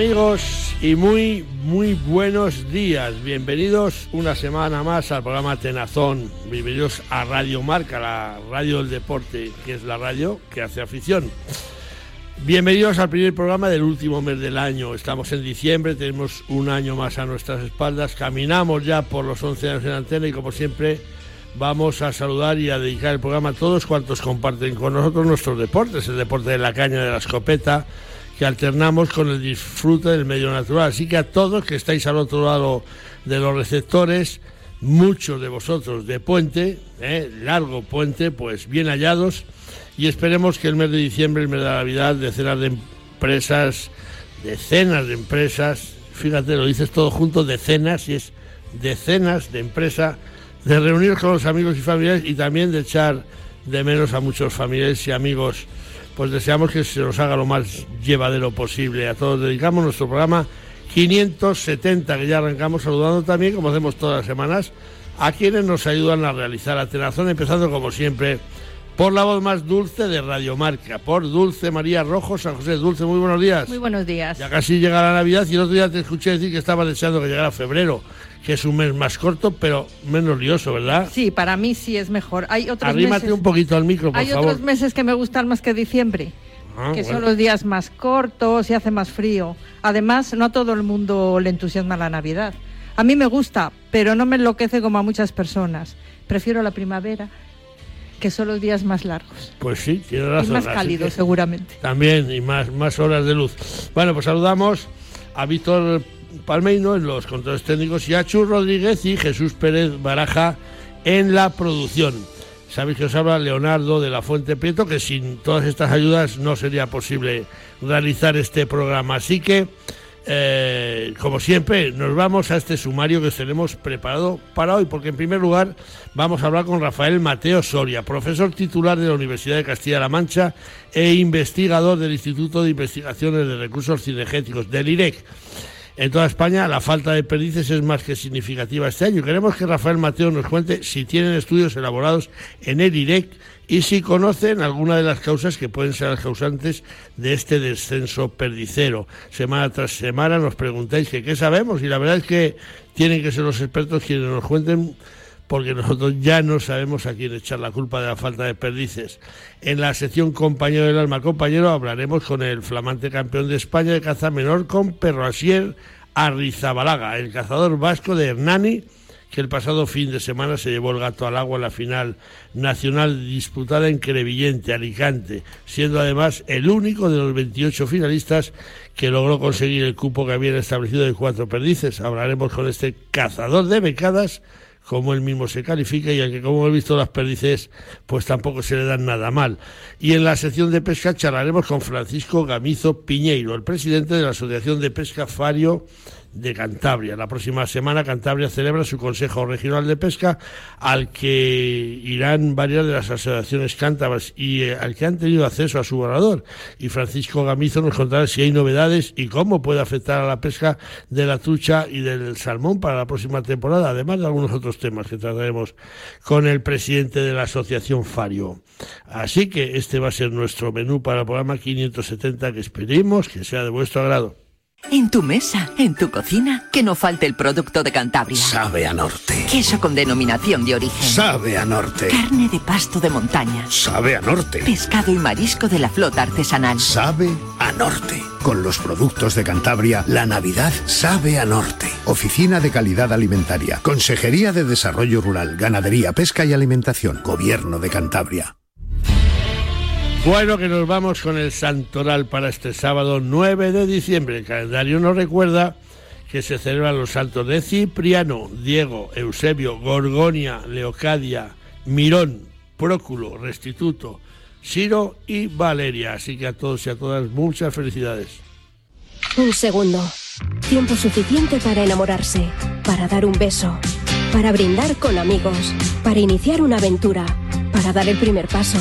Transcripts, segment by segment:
Amigos y muy muy buenos días. Bienvenidos una semana más al programa Tenazón. Bienvenidos a Radio Marca, la radio del deporte, que es la radio que hace afición. Bienvenidos al primer programa del último mes del año. Estamos en diciembre, tenemos un año más a nuestras espaldas. Caminamos ya por los 11 años en antena y como siempre vamos a saludar y a dedicar el programa a todos cuantos comparten con nosotros nuestros deportes, el deporte de la caña, de la escopeta, que alternamos con el disfrute del medio natural. Así que a todos que estáis al otro lado de los receptores, muchos de vosotros de puente, ¿eh? largo puente, pues bien hallados y esperemos que el mes de diciembre, el mes de Navidad, decenas de empresas, decenas de empresas, fíjate, lo dices todo junto, decenas, y es decenas de empresas, de reunir con los amigos y familiares y también de echar de menos a muchos familiares y amigos pues deseamos que se nos haga lo más llevadero posible. A todos dedicamos nuestro programa 570, que ya arrancamos saludando también, como hacemos todas las semanas, a quienes nos ayudan a realizar la tenazón, empezando como siempre por la voz más dulce de Radio Marca, por Dulce María Rojo, San José. Dulce, muy buenos días. Muy buenos días. Ya casi llega la Navidad y el otro día te escuché decir que estaba deseando que llegara febrero, que es un mes más corto, pero menos lioso, ¿verdad? Sí, para mí sí es mejor. Hay otros Arrímate meses, un poquito al micro, por hay favor. otros meses que me gustan más que diciembre, Ah, que bueno. son los días más cortos y hace más frío. Además, no a todo el mundo le entusiasma la Navidad. A mí me gusta, pero no me enloquece como a muchas personas. Prefiero la primavera, que son los días más largos Pues sí, tiene y razón. más así cálidos, seguramente. También, y más, más horas de luz. Bueno, pues saludamos a Víctor Palmeino en los controles técnicos y a Chus Rodríguez y Jesús Pérez Baraja en la producción. Sabéis que os habla Leonardo de la Fuente Prieto, que sin todas estas ayudas no sería posible realizar este programa. Así que, eh, como siempre, nos vamos a este sumario que os tenemos preparado para hoy, porque en primer lugar vamos a hablar con Rafael Mateo Soria, profesor titular de la Universidad de Castilla-La Mancha e investigador del Instituto de Investigaciones de Recursos Cinegéticos, del IREC. En toda España la falta de perdices es más que significativa este año. Queremos que Rafael Mateo nos cuente si tienen estudios elaborados en el IREC y si conocen alguna de las causas que pueden ser las causantes de este descenso perdicero. Semana tras semana nos preguntáis que qué sabemos y la verdad es que tienen que ser los expertos quienes nos cuenten porque nosotros ya no sabemos a quién echar la culpa de la falta de perdices. En la sección Compañero del Alma Compañero hablaremos con el flamante campeón de España de caza menor con Perroasier Arrizabalaga, el cazador vasco de Hernani, que el pasado fin de semana se llevó el gato al agua en la final nacional disputada en Crevillente, Alicante, siendo además el único de los 28 finalistas que logró conseguir el cupo que habían establecido de cuatro perdices. Hablaremos con este cazador de becadas como él mismo se califica y al que como he visto las perdices pues tampoco se le dan nada mal. Y en la sección de pesca charlaremos con Francisco Gamizo Piñeiro, el presidente de la Asociación de Pesca Fario de Cantabria. La próxima semana Cantabria celebra su Consejo Regional de Pesca al que irán varias de las asociaciones cántabras y eh, al que han tenido acceso a su borrador. Y Francisco Gamizo nos contará si hay novedades y cómo puede afectar a la pesca de la trucha y del salmón para la próxima temporada, además de algunos otros temas que trataremos con el presidente de la Asociación Fario. Así que este va a ser nuestro menú para el programa 570 que esperemos que sea de vuestro agrado. En tu mesa, en tu cocina, que no falte el producto de Cantabria. Sabe a norte. Queso con denominación de origen. Sabe a norte. Carne de pasto de montaña. Sabe a norte. Pescado y marisco de la flota artesanal. Sabe a norte. Con los productos de Cantabria, la Navidad sabe a norte. Oficina de Calidad Alimentaria. Consejería de Desarrollo Rural, Ganadería, Pesca y Alimentación. Gobierno de Cantabria. Bueno, que nos vamos con el santoral para este sábado 9 de diciembre. El calendario nos recuerda que se celebran los santos de Cipriano, Diego, Eusebio, Gorgonia, Leocadia, Mirón, Próculo, Restituto, Ciro y Valeria. Así que a todos y a todas muchas felicidades. Un segundo. Tiempo suficiente para enamorarse, para dar un beso, para brindar con amigos, para iniciar una aventura, para dar el primer paso,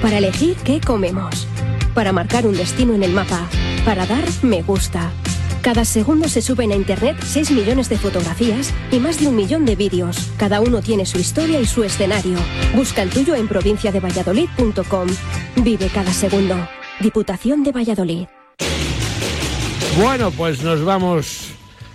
para elegir qué comemos, para marcar un destino en el mapa, para dar me gusta. Cada segundo se suben a Internet 6 millones de fotografías y más de un millón de vídeos. Cada uno tiene su historia y su escenario. Busca el tuyo en provinciadevalladolid.com. Vive cada segundo. Diputación de Valladolid. Bueno, pues nos vamos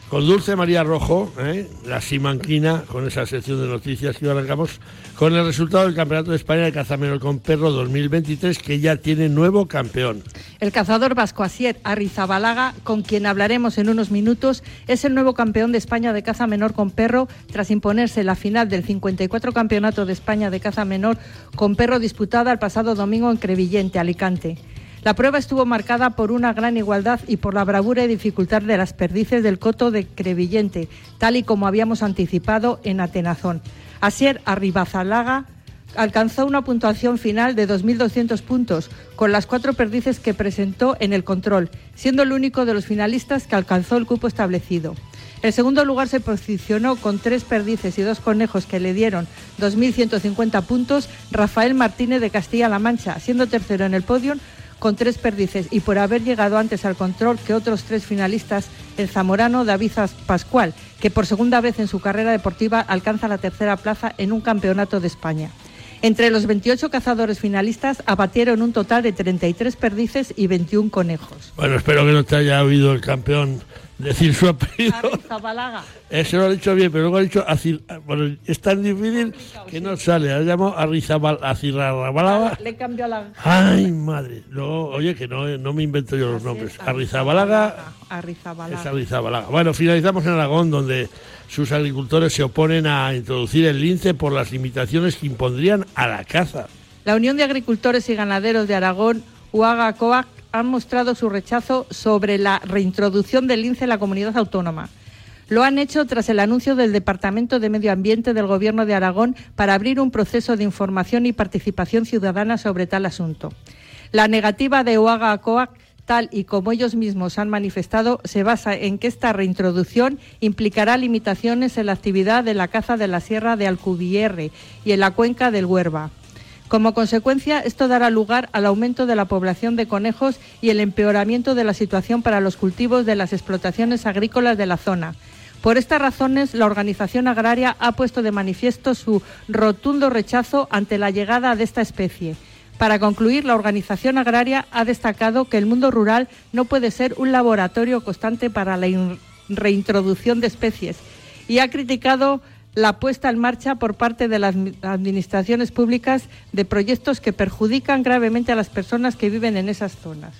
con Dulce María Rojo, ¿eh? la simanquina, con esa sección de noticias que arrancamos, con el resultado del Campeonato de España de Caza Menor con Perro 2023, que ya tiene nuevo campeón. El cazador vasco Asier Arrizabalaga, con quien hablaremos en unos minutos, es el nuevo campeón de España de caza menor con perro, tras imponerse la final del 54 Campeonato de España de caza menor con perro disputada el pasado domingo en Crevillente, Alicante. La prueba estuvo marcada por una gran igualdad y por la bravura y dificultad de las perdices del coto de Crevillente, tal y como habíamos anticipado en Atenazón. Asier Arribazalaga alcanzó una puntuación final de 2.200 puntos, con las cuatro perdices que presentó en el control, siendo el único de los finalistas que alcanzó el cupo establecido. El segundo lugar se posicionó con tres perdices y dos conejos que le dieron 2.150 puntos Rafael Martínez de Castilla-La Mancha, siendo tercero en el podio con tres perdices y por haber llegado antes al control que otros tres finalistas, el zamorano David Pascual, que por segunda vez en su carrera deportiva alcanza la tercera plaza en un campeonato de España. Entre los 28 cazadores finalistas abatieron un total de 33 perdices y 21 conejos. Bueno, espero que no te haya oído el campeón decir su apellido. Arrizabalaga. Eso lo ha dicho bien, pero luego ha dicho Azir- bueno, es tan difícil que no sale. Ha llamado Arrizabal, Azirrabalaga. Le cambió la... Ay, madre. No, oye, que no, no me invento yo los nombres. Arrizabalaga Arrizabalaga. es Arrizabalaga. Bueno, finalizamos en Aragón, donde sus agricultores se oponen a introducir el lince por las limitaciones que impondrían a la caza. La Unión de Agricultores y Ganaderos de Aragón, UAGA COAC, han mostrado su rechazo sobre la reintroducción del lince en la comunidad autónoma. Lo han hecho tras el anuncio del Departamento de Medio Ambiente del Gobierno de Aragón para abrir un proceso de información y participación ciudadana sobre tal asunto. La negativa de COAC, tal y como ellos mismos han manifestado, se basa en que esta reintroducción implicará limitaciones en la actividad de la caza de la Sierra de Alcubierre y en la cuenca del Huerva. Como consecuencia, esto dará lugar al aumento de la población de conejos y el empeoramiento de la situación para los cultivos de las explotaciones agrícolas de la zona. Por estas razones, la organización agraria ha puesto de manifiesto su rotundo rechazo ante la llegada de esta especie. Para concluir, la organización agraria ha destacado que el mundo rural no puede ser un laboratorio constante para la in- reintroducción de especies y ha criticado la puesta en marcha por parte de las admi- administraciones públicas de proyectos que perjudican gravemente a las personas que viven en esas zonas.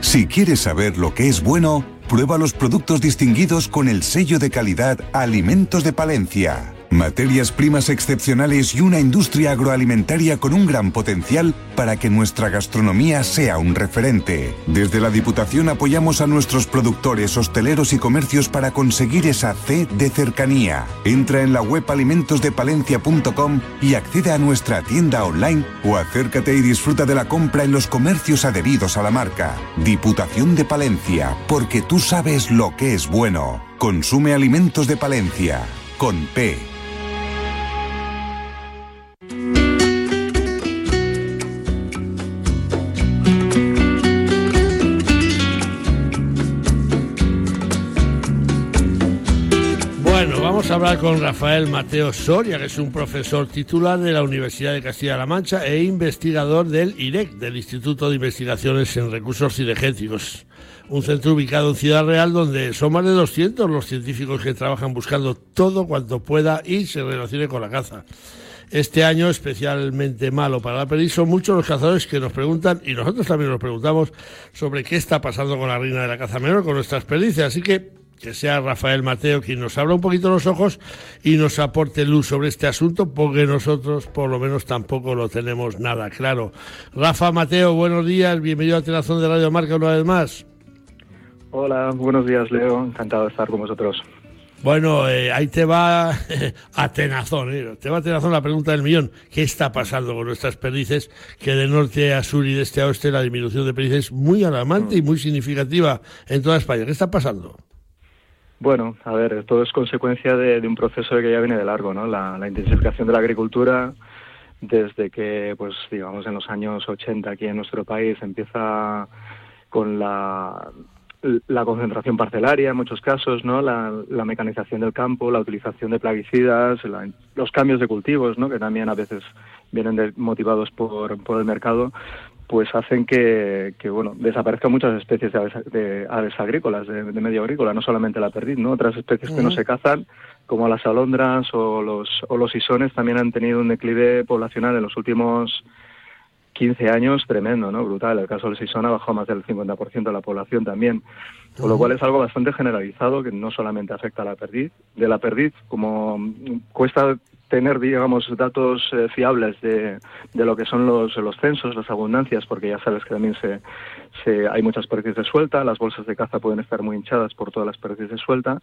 Si quieres saber lo que es bueno, prueba los productos distinguidos con el sello de calidad Alimentos de Palencia. Materias primas excepcionales y una industria agroalimentaria con un gran potencial para que nuestra gastronomía sea un referente. Desde la Diputación apoyamos a nuestros productores, hosteleros y comercios para conseguir esa C de cercanía. Entra en la web alimentosdepalencia.com y accede a nuestra tienda online o acércate y disfruta de la compra en los comercios adheridos a la marca. Diputación de Palencia, porque tú sabes lo que es bueno. Consume alimentos de Palencia, con P. hablar con Rafael Mateo Soria, que es un profesor titular de la Universidad de Castilla-La Mancha e investigador del IREC, del Instituto de Investigaciones en Recursos Cinegéticos. Un centro ubicado en Ciudad Real donde son más de 200 los científicos que trabajan buscando todo cuanto pueda y se relacione con la caza. Este año especialmente malo para la perdiz son muchos los cazadores que nos preguntan y nosotros también nos preguntamos sobre qué está pasando con la reina de la caza menor, con nuestras perdices. Así que que sea Rafael Mateo quien nos abra un poquito los ojos y nos aporte luz sobre este asunto, porque nosotros por lo menos tampoco lo tenemos nada claro. Rafa Mateo, buenos días, bienvenido a Telazón de Radio Marca una vez más. Hola, buenos días, Leo. Encantado de estar con vosotros. Bueno, eh, ahí te va a tenazón, eh, te va a tenazón la pregunta del millón. ¿Qué está pasando con nuestras perdices? Que de norte a sur y de este a oeste la disminución de perdices es muy alarmante y muy significativa en toda España. ¿Qué está pasando? Bueno, a ver, esto es consecuencia de, de un proceso que ya viene de largo, ¿no? La, la intensificación de la agricultura, desde que, pues, digamos, en los años 80 aquí en nuestro país empieza con la, la concentración parcelaria en muchos casos, ¿no? La, la mecanización del campo, la utilización de plaguicidas, la- los cambios de cultivos, ¿no? Que también a veces vienen de- motivados por, por el mercado. Pues hacen que, que, bueno desaparezcan muchas especies de aves, de aves agrícolas, de, medio agrícola, no solamente la perdiz, ¿no? Otras especies que no se cazan, como las alondras o los, o los isones, también han tenido un declive poblacional en los últimos 15 años tremendo, ¿no? Brutal. El caso del sisón ha bajado más del 50% de la población también. Con lo cual es algo bastante generalizado que no solamente afecta a la perdiz. De la perdiz, como cuesta tener, digamos, datos eh, fiables de, de, lo que son los, los censos, las abundancias, porque ya sabes que también se, se, hay muchas perdices de suelta, las bolsas de caza pueden estar muy hinchadas por todas las perdices de suelta,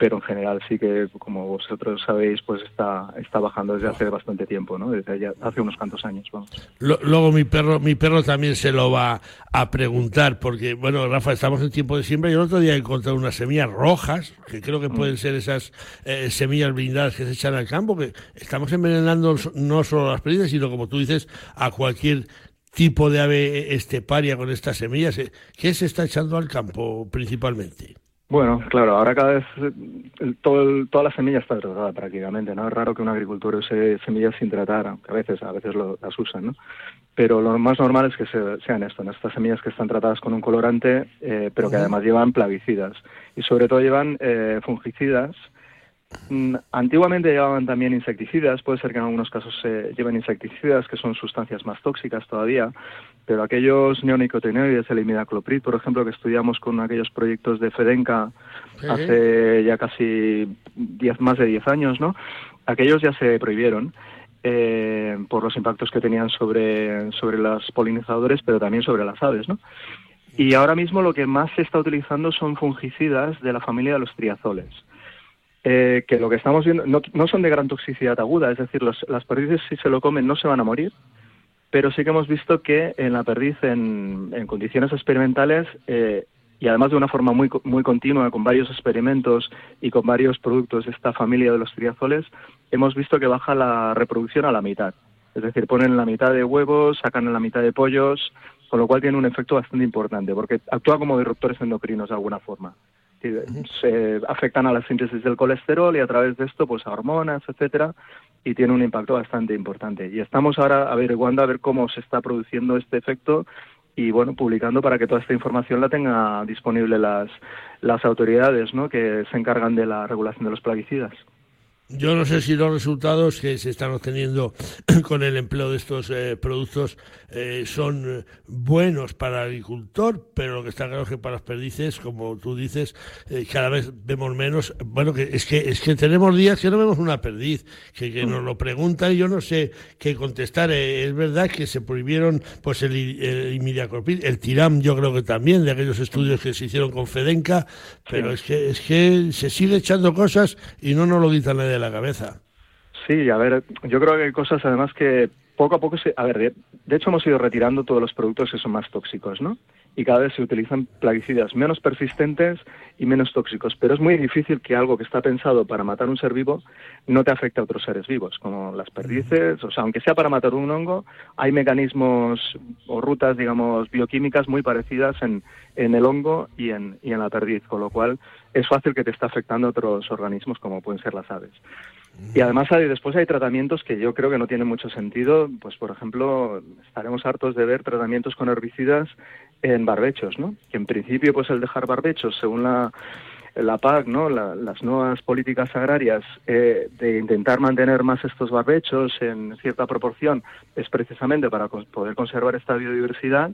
pero en general sí que, como vosotros sabéis, pues está, está bajando desde hace bastante tiempo, ¿no? Desde ya, hace unos cuantos años, vamos. Luego mi perro, mi perro también se lo va a preguntar, porque, bueno, Rafa, estamos en tiempo de siembra y el otro día encontré unas semillas rojas, que creo que mm. pueden ser esas eh, semillas blindadas que se echan al campo, que estamos envenenando no solo a las perdices, sino como tú dices, a cualquier tipo de ave esteparia con estas semillas. Eh, ¿Qué se está echando al campo principalmente? Bueno, claro, ahora cada vez todo toda la semilla está tratada prácticamente, ¿no? Es raro que un agricultor use semillas sin tratar, aunque a veces, a veces las usan, ¿no? Pero lo más normal es que sean esto, estas semillas que están tratadas con un colorante, eh, pero que además llevan plaguicidas y sobre todo llevan eh, fungicidas antiguamente llevaban también insecticidas, puede ser que en algunos casos se lleven insecticidas, que son sustancias más tóxicas todavía, pero aquellos neonicotinoides, el imidacloprid, por ejemplo, que estudiamos con aquellos proyectos de Fedenca hace ya casi diez, más de 10 años, ¿no? Aquellos ya se prohibieron. Eh, por los impactos que tenían sobre, sobre los polinizadores, pero también sobre las aves, ¿no? Y ahora mismo lo que más se está utilizando son fungicidas de la familia de los triazoles eh, que lo que estamos viendo no, no, son de gran toxicidad aguda, es decir, las perdices si se lo comen no se van a morir, pero sí que hemos visto que en la perdiz en, condiciones experimentales eh, y además de una forma muy, muy continua, con varios experimentos y con varios productos de esta familia de los triazoles, hemos visto que baja la reproducción a la mitad. Es decir, ponen la mitad de huevos, sacan la mitad de pollos, con lo cual tiene un efecto bastante importante, porque actúa como disruptores endocrinos de alguna forma se afectan a la síntesis del colesterol y a través de esto pues a hormonas, etcétera, y tiene un impacto bastante importante. Y estamos ahora averiguando a ver cómo se está produciendo este efecto y bueno, publicando para que toda esta información la tenga disponible las las autoridades, ¿no? que se encargan de la regulación de los plaguicidas. Yo no sé si los resultados que se están obteniendo con el empleo de estos eh, productos eh, son eh, buenos para el agricultor, pero lo que está claro es que para las perdices, como tú dices, cada vez vemos menos. Bueno, que es que es que tenemos días que no vemos una perdiz, que, nos lo preguntan y yo no sé qué contestar. es verdad que se prohibieron pues el, el el tiram, yo creo que también, de aquellos estudios que se hicieron con Fedenca, pero es que es que se sigue echando cosas y no nos lo quitan nadie la cabeza. Sí, a ver, yo creo que hay cosas además que poco a poco se... A ver, de, hecho hemos ido retirando todos los productos que son más tóxicos, ¿no? Y cada vez se utilizan plaguicidas menos persistentes y menos tóxicos. Pero es muy difícil que algo que está pensado para matar un ser vivo no te afecte a otros seres vivos, como las perdices. O sea, aunque sea para matar un hongo, hay mecanismos o rutas, digamos, bioquímicas muy parecidas en, en el hongo y en, y en la perdiz, con lo cual es fácil que te está afectando a otros organismos como pueden ser las aves. Y además hay, después hay tratamientos que yo creo que no tienen mucho sentido. Pues, por ejemplo, estaremos hartos de ver tratamientos con herbicidas en barbechos, ¿no? Que en principio, pues el dejar barbechos, según la, la PAC, ¿no? las nuevas políticas agrarias, eh, de intentar mantener más estos barbechos en cierta proporción, es precisamente para poder conservar esta biodiversidad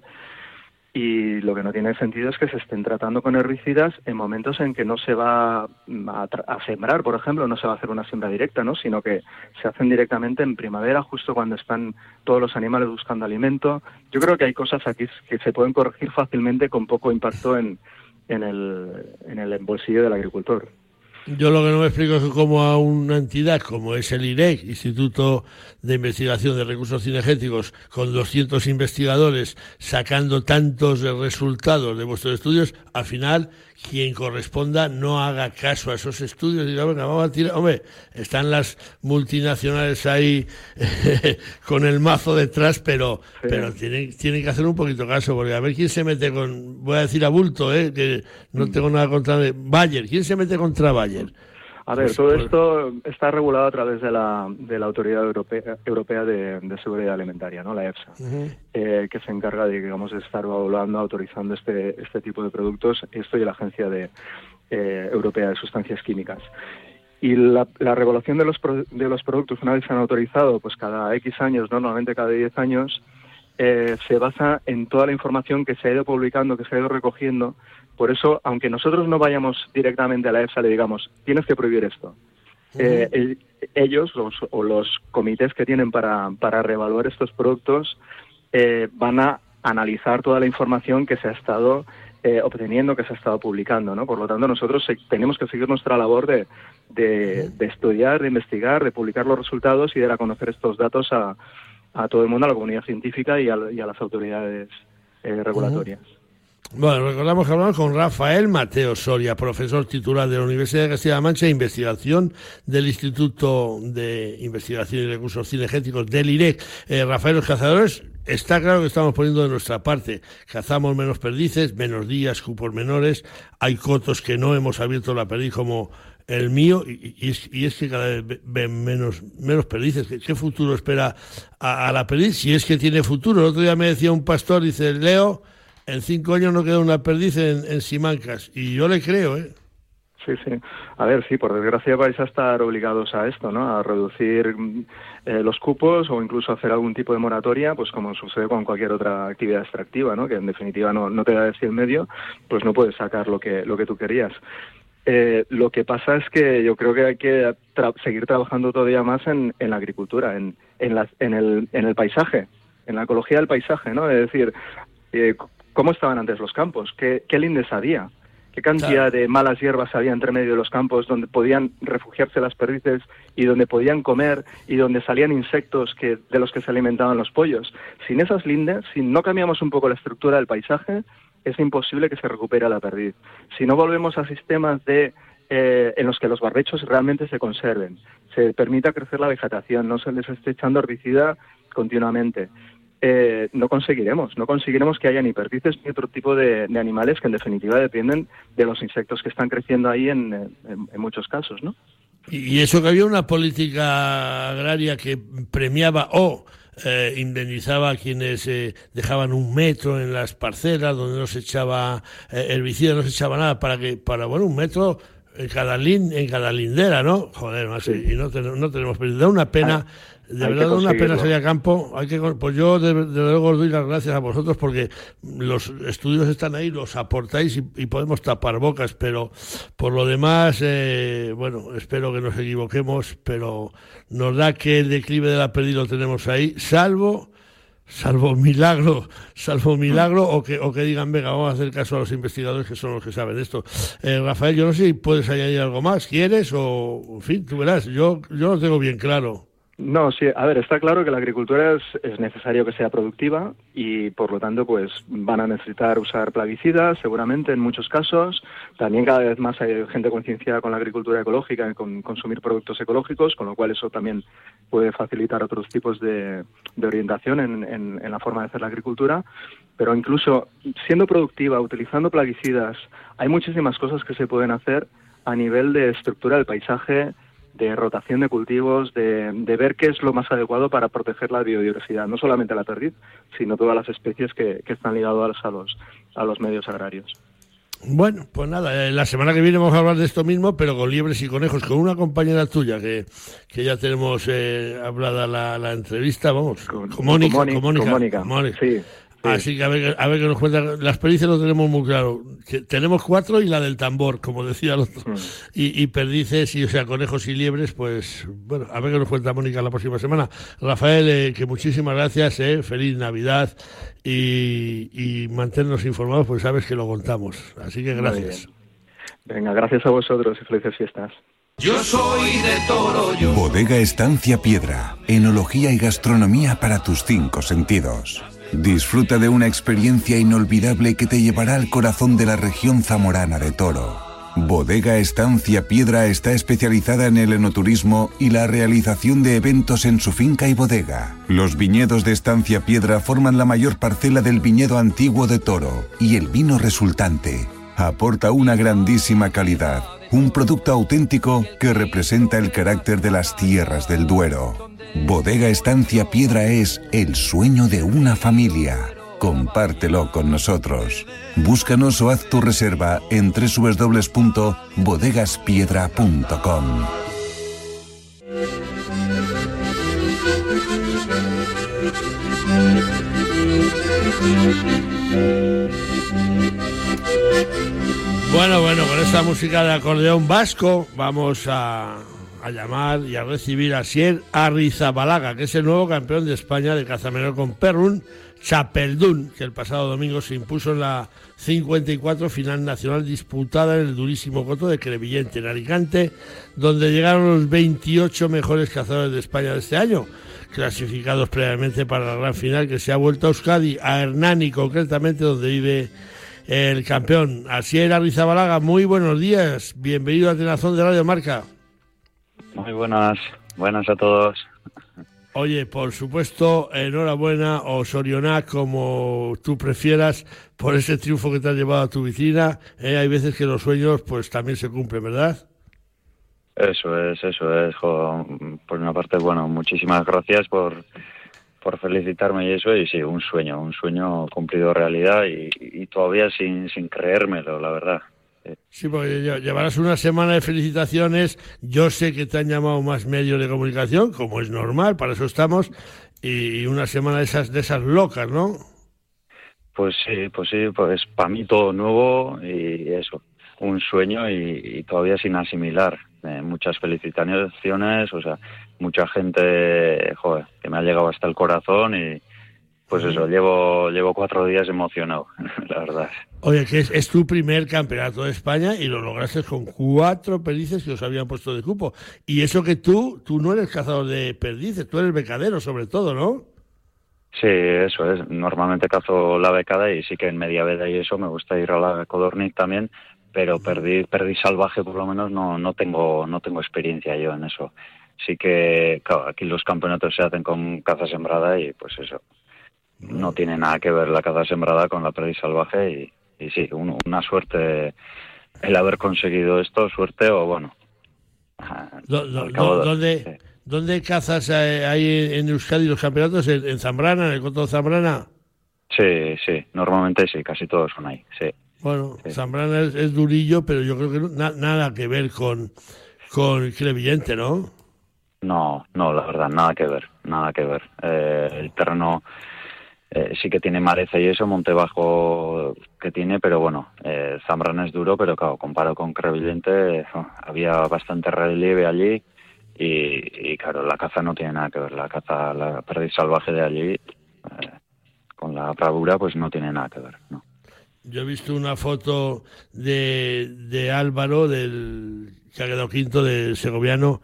y lo que no tiene sentido es que se estén tratando con herbicidas en momentos en que no se va a, sembrar, por ejemplo, no se va a hacer una siembra directa, ¿no? sino que se hacen directamente en primavera, justo cuando están todos los animales buscando alimento. Yo creo que hay cosas aquí que se pueden corregir fácilmente con poco impacto en, en, el, en el bolsillo del agricultor. Yo lo que no me explico es cómo a una entidad como es el IREC, Instituto de Investigación de Recursos Cinegéticos, con 200 investigadores sacando tantos resultados de vuestros estudios, al final quien corresponda no haga caso a esos estudios y diga, venga, vamos a tirar, hombre, están las multinacionales ahí con el mazo detrás, pero, pero tienen, tienen que hacer un poquito caso, porque a ver quién se mete con, voy a decir a bulto, eh, que no mm. tengo nada contra Bayer, ¿quién se mete contra Bayer? A ver, todo esto está regulado a través de la, de la Autoridad Europea, Europea de, de Seguridad Alimentaria, ¿no? la EFSA, eh, que se encarga de, digamos, de estar evaluando, autorizando este, este tipo de productos, esto y la Agencia de, eh, Europea de Sustancias Químicas. Y la, la regulación de los, pro- de los productos, una vez se han autorizado, pues cada X años, ¿no? normalmente cada 10 años, eh, se basa en toda la información que se ha ido publicando, que se ha ido recogiendo. Por eso, aunque nosotros no vayamos directamente a la EFSA, le digamos, tienes que prohibir esto. Eh, el- ellos los, o los comités que tienen para, para reevaluar estos productos eh, van a analizar toda la información que se ha estado eh, obteniendo, que se ha estado publicando. ¿no? Por lo tanto, nosotros se- tenemos que seguir nuestra labor de, de- de estudiar, de investigar, de publicar los resultados y de dar a conocer estos datos a, a todo el mundo, a la comunidad científica y a, las autoridades eh, regulatorias. Bueno, recordamos que hablamos con Rafael Mateo Soria, profesor titular de la Universidad de Castilla-La Mancha, investigación del Instituto de Investigación y Recursos Cinegéticos del IREC. Eh, Rafael, los cazadores, está claro que estamos poniendo de nuestra parte. Cazamos menos perdices, menos días, cupos menores. Hay cotos que no hemos abierto la perdiz como el mío y, es, y es que cada vez ve- ven menos, menos perdices. ¿Qué, futuro espera a, la perdiz? Si es que tiene futuro. El otro día me decía un pastor, dice, Leo, en cinco años no queda una perdiz en, Simancas. Y yo le creo, ¿eh? Sí, sí. A ver, sí, por desgracia vais a estar obligados a esto, ¿no? A reducir mm, eh, los cupos o incluso hacer algún tipo de moratoria, pues como sucede con cualquier otra actividad extractiva, ¿no? Que en definitiva no, no te da de medio, pues no puedes sacar lo que, lo que tú querías. Eh, lo que pasa es que yo creo que hay que tra- seguir trabajando todavía más en, en la agricultura, en, en, la- en, el, en el paisaje, en la ecología del paisaje, ¿no? Es decir, eh, ¿cómo estaban antes los campos? ¿Qué, qué lindes había? ¿Qué cantidad Claro. de malas hierbas había entre medio de los campos donde podían refugiarse las perdices y donde podían comer y donde salían insectos que, de los que se alimentaban los pollos? Sin esas lindes, si no cambiamos un poco la estructura del paisaje, es imposible que se recupere la perdiz. Si no volvemos a sistemas de eh, en los que los barbechos realmente se conserven, se permita crecer la vegetación, no se les esté echando herbicida continuamente, eh, no conseguiremos, no conseguiremos que haya ni perdices ni otro tipo de, animales que en definitiva dependen de los insectos que están creciendo ahí en, muchos casos, ¿no? Y eso que había una política agraria que premiaba o eh, indemnizaba a quienes eh, dejaban un metro en las parcelas donde no se echaba eh, herbicida, no se echaba nada, para que, para, bueno, un metro en cada, lin, en cada lindera, ¿no? Joder, macho, y no, ten- no tenemos. Da una pena, de hay verdad, da una pena conseguirlo. salir a campo. Hay que, pues yo, de, de luego, os doy las gracias a vosotros porque los estudios están ahí, los aportáis y, y podemos tapar bocas, pero por lo demás, eh, bueno, espero que nos equivoquemos, pero nos da que el declive de la pérdida lo tenemos ahí, salvo salvo milagro, salvo milagro, o que, o que digan, venga, vamos a hacer caso a los investigadores que son los que saben esto. Eh, Rafael, yo no sé si puedes añadir algo más, ¿quieres? O, en fin, tú verás, yo, yo lo tengo bien claro. No, sí, a ver, está claro que la agricultura es, es necesario que sea productiva y por lo tanto pues van a necesitar usar plaguicidas seguramente en muchos casos. También cada vez más hay gente concienciada con la agricultura ecológica y con consumir productos ecológicos, con lo cual eso también puede facilitar otros tipos de, de orientación en, en- en la forma de hacer la agricultura. Pero incluso siendo productiva, utilizando plaguicidas, hay muchísimas cosas que se pueden hacer a nivel de estructura del paisaje, de rotación de cultivos, de, de ver qué es lo más adecuado para proteger la biodiversidad, no solamente la perdiz, sino todas las especies que, que están ligadas a los, a los medios agrarios. Bueno, pues nada, eh, la semana que viene vamos a hablar de esto mismo, pero con liebres y conejos, con una compañera tuya que, que ya tenemos eh, hablada la, la entrevista, vamos, con, Mónica, Mónica, con Mónica, con Mónica, Mónica. sí, sí. Así que a ver, a ver qué nos cuenta. Las perdices lo tenemos muy claro. Que tenemos cuatro y la del tambor, como decía el otro. Mm. Y, y perdices, y o sea, conejos y liebres, pues bueno, a ver qué nos cuenta Mónica la próxima semana. Rafael, eh, que muchísimas gracias, eh, feliz Navidad y, y mantenernos informados, pues sabes que lo contamos. Así que gracias. Venga, gracias a vosotros y felices fiestas. Yo soy de toro, yo. Bodega Estancia Piedra. Enología y gastronomía para tus cinco sentidos. Disfruta de una experiencia inolvidable que te llevará al corazón de la región zamorana de Toro. Bodega Estancia Piedra está especializada en el enoturismo y la realización de eventos en su finca y bodega. Los viñedos de Estancia Piedra forman la mayor parcela del viñedo antiguo de Toro y el vino resultante aporta una grandísima calidad un producto auténtico que representa el carácter de las tierras del Duero. Bodega Estancia Piedra es el sueño de una familia. Compártelo con nosotros. Búscanos o haz tu reserva en www.bodegaspiedra.com. Bueno, bueno, con esta música de acordeón vasco vamos a, llamar y a recibir a Sier Arrizabalaga, que es el nuevo campeón de España de caza menor con Perrun, Chapeldún, que el pasado domingo se impuso en la 54 final nacional disputada en el durísimo coto de Crevillente, en Alicante, donde llegaron los 28 mejores cazadores de España de este año, clasificados previamente para la gran final que se ha vuelto a Euskadi, a Hernani concretamente, donde vive el campeón. Así era Rizabalaga, muy buenos días, bienvenido a Tenazón de Radio Marca. Muy buenas, buenas a todos. Oye, por supuesto, enhorabuena o Sorioná, como tú prefieras, por ese triunfo que te ha llevado a tu vicina. Eh, hay veces que los sueños pues también se cumplen, ¿verdad? Eso es, eso es. Por una parte, bueno, muchísimas gracias por, por felicitarme y eso, y sí, un sueño, un sueño cumplido realidad y, y todavía sin, sin creérmelo, la verdad. Sí, porque llevarás una semana de felicitaciones. Yo sé que te han llamado más medios de comunicación, como es normal, para eso estamos, y una semana de esas, de esas locas, ¿no? Pues sí, pues sí, pues para mí todo nuevo y eso, un sueño y, todavía sin asimilar. Eh, muchas felicitaciones, o sea, mucha gente, joder, que me ha llegado hasta el corazón y, pues eso, llevo, llevo cuatro días emocionado, la verdad. Oye, que es, tu primer campeonato de España y lo lograste con cuatro perdices que os habían puesto de cupo. Y eso que tú, tú no eres cazador de perdices, tú eres becadero sobre todo, ¿no? Sí, eso es. Normalmente cazo la becada y sí que en media veda y eso me gusta ir a la codorniz también, pero perdí, perdí salvaje por lo menos no, no tengo, no tengo experiencia yo en eso. Sí que aquí los campeonatos se hacen con caza sembrada y pues eso, no tiene nada que ver la caza sembrada con la perdiz salvaje y, y sí, una suerte el haber conseguido esto, suerte o bueno. ¿Dónde, ¿Dónde cazas ahí en Euskadi los campeonatos? ¿En, Zambrana, en el Coto de Zambrana? Sí, sí, normalmente sí, casi todos son ahí, sí. Bueno, Zambrana es, durillo, pero yo creo que nada que ver con, con Crevillente, ¿no? No, no, la verdad, nada que ver, nada que ver. Eh, el terreno eh, sí que tiene maleza y eso, monte bajo que tiene, pero bueno, eh, Zambrana es duro, pero claro, comparado con Crevillente, había bastante relieve allí y, claro, la caza no tiene nada que ver, la caza, la perdiz salvaje de allí, eh, con la bravura, pues no tiene nada que ver, ¿no? Yo he visto una foto de, de Álvaro, del que ha quedado quinto, del segoviano,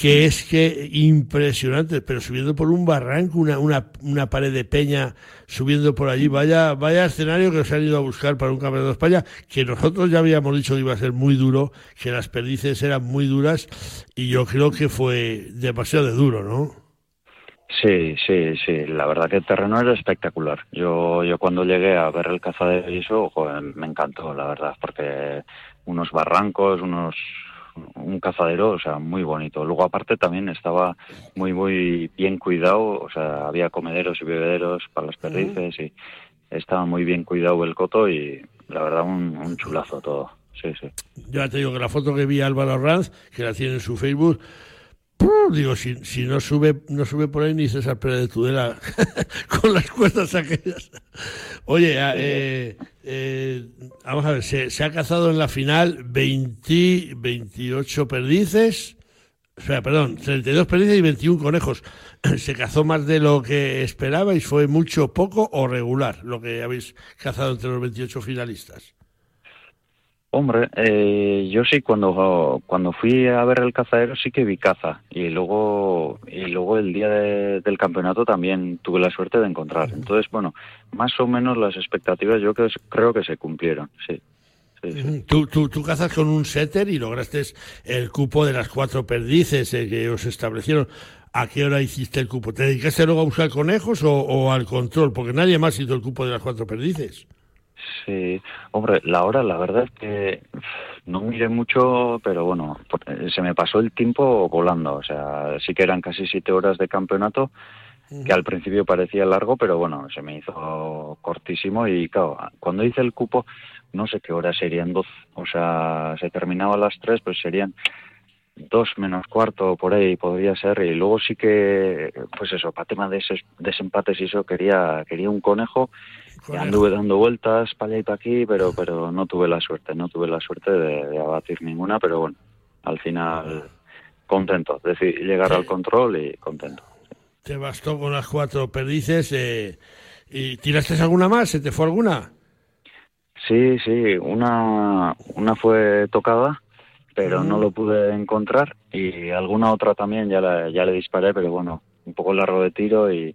que es que impresionante, pero subiendo por un barranco, una, una, una, pared de peña, subiendo por allí, vaya, vaya escenario que os han ido a buscar para un campeonato de España, que nosotros ya habíamos dicho que iba a ser muy duro, que las perdices eran muy duras, y yo creo que fue demasiado de duro, ¿no? Sí, sí, sí, la verdad que el terreno era espectacular. Yo, yo cuando llegué a ver el cazadero y eso, me encantó, la verdad, porque unos barrancos, unos un cazadero, o sea, muy bonito. Luego aparte también estaba muy, muy bien cuidado, o sea, había comederos y bebederos para las perdices y estaba muy bien cuidado el coto y la verdad un, chulazo todo. Sí, sí. Ya te digo que la foto que vi a Álvaro Ranz, que la tiene en su Facebook, digo, si, si no sube no sube por ahí ni César Pérez de Tudela con las cuestas aquellas. Oye, eh, eh, vamos a ver, se, ha cazado en la final 20, 28 perdices, o sea, perdón, 32 perdices y 21 conejos. ¿Se cazó más de lo que esperabais? ¿Fue mucho, poco o regular lo que habéis cazado entre los 28 finalistas? Hombre, eh, yo sí cuando cuando fui a ver el cazadero sí que vi caza y luego y luego el día del campeonato también tuve la suerte de encontrar. Entonces, bueno, más o menos las expectativas yo creo que se cumplieron, sí. Tú, tú, tú, cazas con un setter y lograste el cupo de las cuatro perdices eh, que os establecieron. ¿A qué hora hiciste el cupo? ¿Te dedicaste luego a buscar conejos o, o al control? Porque nadie más hizo el cupo de las cuatro perdices. Sí, hombre, la hora, la verdad es que no miré mucho, pero bueno, se me pasó el tiempo volando. O sea, sí que eran casi siete horas de campeonato, que al principio parecía largo, pero bueno, se me hizo cortísimo y claro, cuando hice el cupo, no sé qué horas serían, dos, o sea, se terminaba a las tres, pues serían dos menos cuarto por ahí podría ser y luego sí que pues eso para tema de desempates y eso quería quería un conejo, anduve dando vueltas para allá y para aquí pero pero no tuve la suerte no tuve la suerte de, abatir ninguna pero bueno al final contento decir llegar al control y contento. Te bastó con las cuatro perdices eh, y tiraste alguna más se te fue alguna sí sí una una fue tocada pero no lo pude encontrar y alguna otra también ya, la, ya le disparé, pero bueno, un poco largo de tiro y,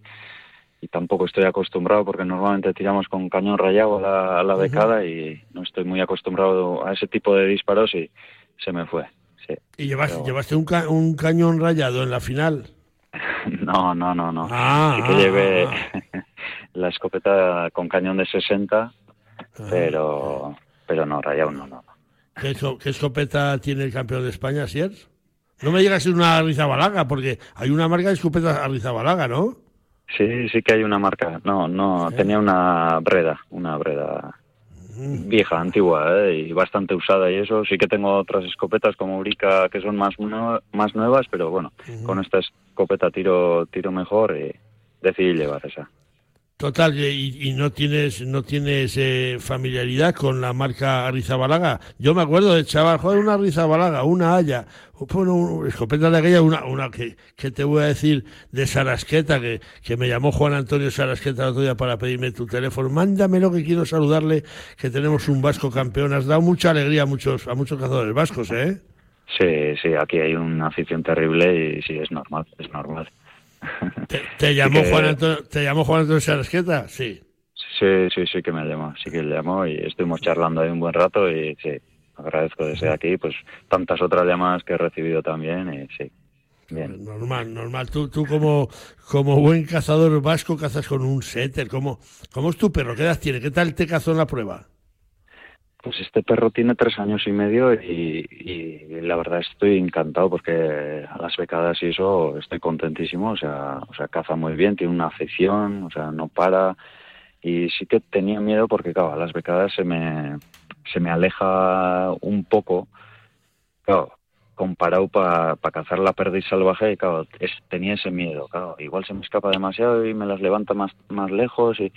tampoco estoy acostumbrado porque normalmente tiramos con cañón rayado a la, a la becada y no estoy muy acostumbrado a ese tipo de disparos y se me fue. Sí. ¿Y llevaste, llevaste un, un cañón rayado en la final? no, no, no, no. Ah, sí que llevé ah. la escopeta con cañón de 60, pero, pero no, rayado no, no. ¿Qué, escopeta tiene el campeón de España, Siers? No me llega a ser una Arrizabalaga, porque hay una marca de escopeta Arrizabalaga, ¿no? Sí, sí que hay una marca. No, no, tenía una Breda, una Breda vieja, antigua ¿eh? y bastante usada y eso. Sí que tengo otras escopetas como Urica que son más, más nuevas, pero bueno, con esta escopeta tiro, tiro mejor y decidí llevar esa. Total, y, no tienes no tienes eh, familiaridad con la marca Arrizabalaga. Yo me acuerdo de chaval, joder, una Arrizabalaga, una Haya, bueno, una escopeta de aquella, una, una que, que, te voy a decir de Sarasqueta, que, que me llamó Juan Antonio Sarasqueta el otro día para pedirme tu teléfono. Mándamelo que quiero saludarle, que tenemos un vasco campeón. Has dado mucha alegría a muchos, a muchos cazadores vascos, ¿eh? Sí, sí, aquí hay una afición terrible y sí, es normal, es normal. ¿Te, llamó, Juan Antonio, ¿Te llamó Juan Antonio Sarasqueta? Sí. Sí, sí, sí que me llamó, sí que le llamó y estuvimos charlando ahí un buen rato y sí, agradezco de ser aquí, pues tantas otras llamadas que he recibido también y sí. Bien. Normal, normal. Tú, tú como, como buen cazador vasco cazas con un setter. ¿Cómo, ¿Cómo es tu perro? ¿Qué edad tiene? ¿Qué tal te cazó en la prueba? Pues este perro tiene tres años y medio y, la verdad estoy encantado porque a las becadas y eso estoy contentísimo, o sea, o sea, caza muy bien, tiene una afición, o sea, no para. Y sí que tenía miedo porque claro, a las becadas se me, se me aleja un poco, claro, comparado para cazar la perdiz salvaje y claro, tenía ese miedo, claro, igual se me escapa demasiado y me las levanta más, más lejos y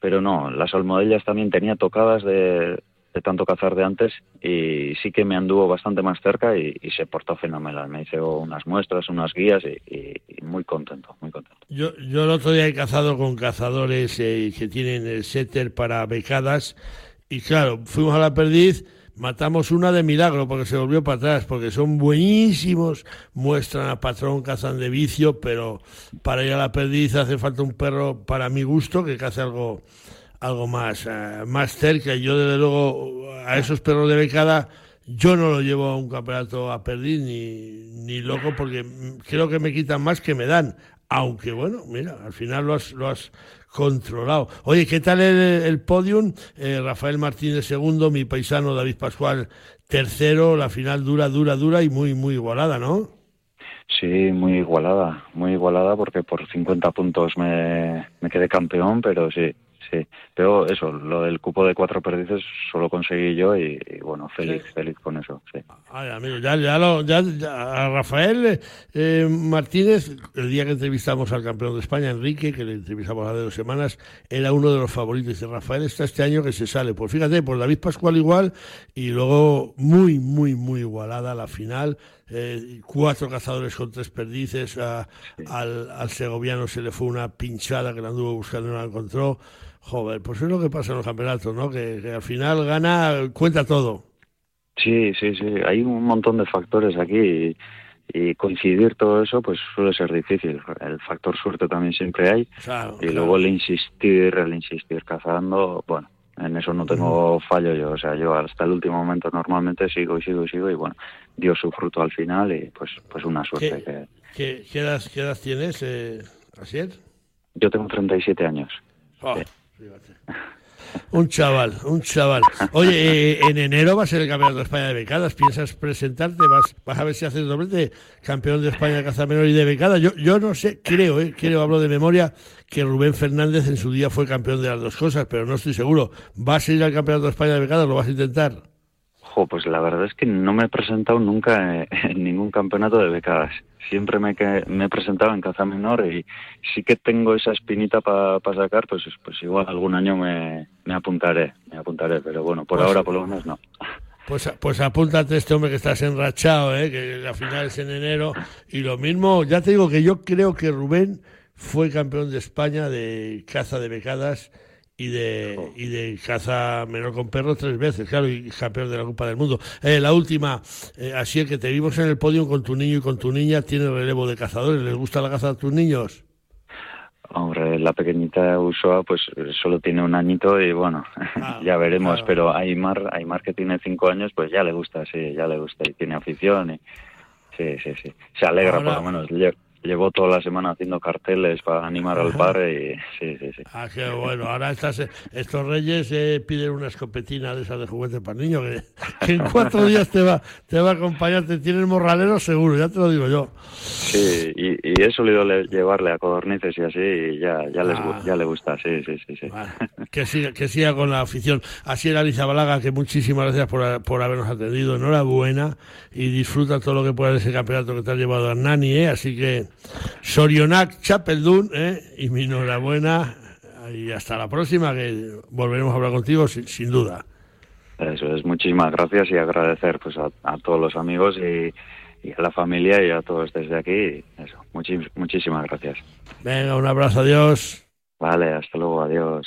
pero no, las almohadillas también tenía tocadas de, de tanto cazar de antes y sí que me anduvo bastante más cerca y, se portó fenomenal. Me hizo unas muestras, unas guías y, muy contento, muy contento. Yo, yo el otro día he cazado con cazadores eh, que tienen el setter para becadas y claro, fuimos a la perdiz, matamos una de milagro porque se volvió para atrás, porque son buenísimos, muestran a patrón, cazan de vicio, pero para ir a la perdiz hace falta un perro para mi gusto que cace algo algo más, eh, más cerca. Yo, desde luego, a esos perros de becada, yo no lo llevo a un campeonato a perder ni, ni loco, porque creo que me quitan más que me dan. Aunque bueno, mira, al final lo has, lo has controlado. Oye, ¿qué tal el, el podium? Eh, Rafael Martínez segundo, mi paisano David Pascual tercero, la final dura, dura, dura y muy, muy igualada, ¿no? Sí, muy igualada, muy igualada porque por 50 puntos me, me quedé campeón, pero sí, sí. Pero eso, lo del cupo de cuatro perdices solo conseguí yo y, bueno, feliz, feliz con eso, sí. Ay, amigo, ya, ya, lo, ya, a Rafael eh, Martínez, el día que entrevistamos al campeón de España, Enrique, que le entrevistamos hace dos semanas, era uno de los favoritos. de Rafael está este año que se sale. Pues fíjate, por David Pascual igual y luego muy, muy, muy igualada la final. Eh, cuatro cazadores con tres perdices, al, al segoviano se le fue una pinchada que la anduvo buscando y no la encontró. Joder, pues es lo que pasa en los campeonatos, ¿no? Que, al final gana, cuenta todo. Sí, sí, sí. Hay un montón de factores aquí y, coincidir todo eso, pues suele ser difícil. El factor suerte también siempre hay. y luego el insistir, el insistir cazando, bueno, en eso no tengo fallo yo. O sea, yo hasta el último momento normalmente sigo y sigo y sigo y bueno, dio su fruto al final y pues, pues una suerte. ¿Qué, que... edad, qué edad tienes, eh, Yo tengo 37 años. Oh. Un chaval, un chaval. Oye, eh, en enero va a ser el campeonato de España de becadas. ¿Piensas presentarte? ¿Vas, vas a ver si haces doblete campeón de España de caza menor y de becadas? Yo, yo no sé, creo, eh, creo, hablo de memoria, que Rubén Fernández en su día fue campeón de las dos cosas, pero no estoy seguro. ¿Vas a ir al campeonato de España de becadas? ¿Lo vas a intentar? pues la verdad es que no me he presentado nunca en ningún campeonato de becadas. Siempre me, me he presentado en caza menor y sí que tengo esa espinita para sacar, pues, pues igual algún año me, apuntaré, me apuntaré, pero bueno, por pues ahora por lo menos no. Pues, pues apúntate este hombre que estás enrachado, ¿eh? que la final es en enero. Y lo mismo, ya te digo que yo creo que Rubén fue campeón de España de caza de becadas y de, y de caza menor con perros tres veces, claro, y campeón de la Copa del Mundo. Eh, la última, eh, así es que te vimos en el podio con tu niño y con tu niña, tiene relevo de cazadores. ¿Les gusta la caza a tus niños? Hombre, la pequeñita Usoa pues solo tiene un añito y bueno, ah, ya veremos, pero a Aymar, Aymar que tiene cinco años pues ya le gusta, sí, ya le gusta y tiene afición y sí, sí, sí, se alegra por lo menos llevo toda la semana haciendo carteles para animar al padre y sí, sí, sí. Ah, qué bueno. Ahora estas, estos reyes eh, piden una escopetina de esas de juguete para niños que, en cuatro días te va, te va a acompañar. Te tienes morralero seguro, ya te lo digo yo. Sí, y, y he solido llevarle a codornices y así y ya, ya, les, ah. ya le gusta, sí, sí, sí. sí. que, siga, que siga con la afición. Así era Alicia Balaga, que muchísimas gracias por, por habernos atendido. Enhorabuena y disfruta todo lo que pueda de ese campeonato que te ha llevado a Nani, ¿eh? Así que Sorionac Chapeldún, ¿eh? y mi enhorabuena. Y hasta la próxima, que volveremos a hablar contigo sin, duda. Eso es, muchísimas gracias y agradecer pues a, todos los amigos y, a la familia y a todos desde aquí. Eso, muchísimas gracias. Venga, un abrazo, adiós. Vale, hasta luego, adiós.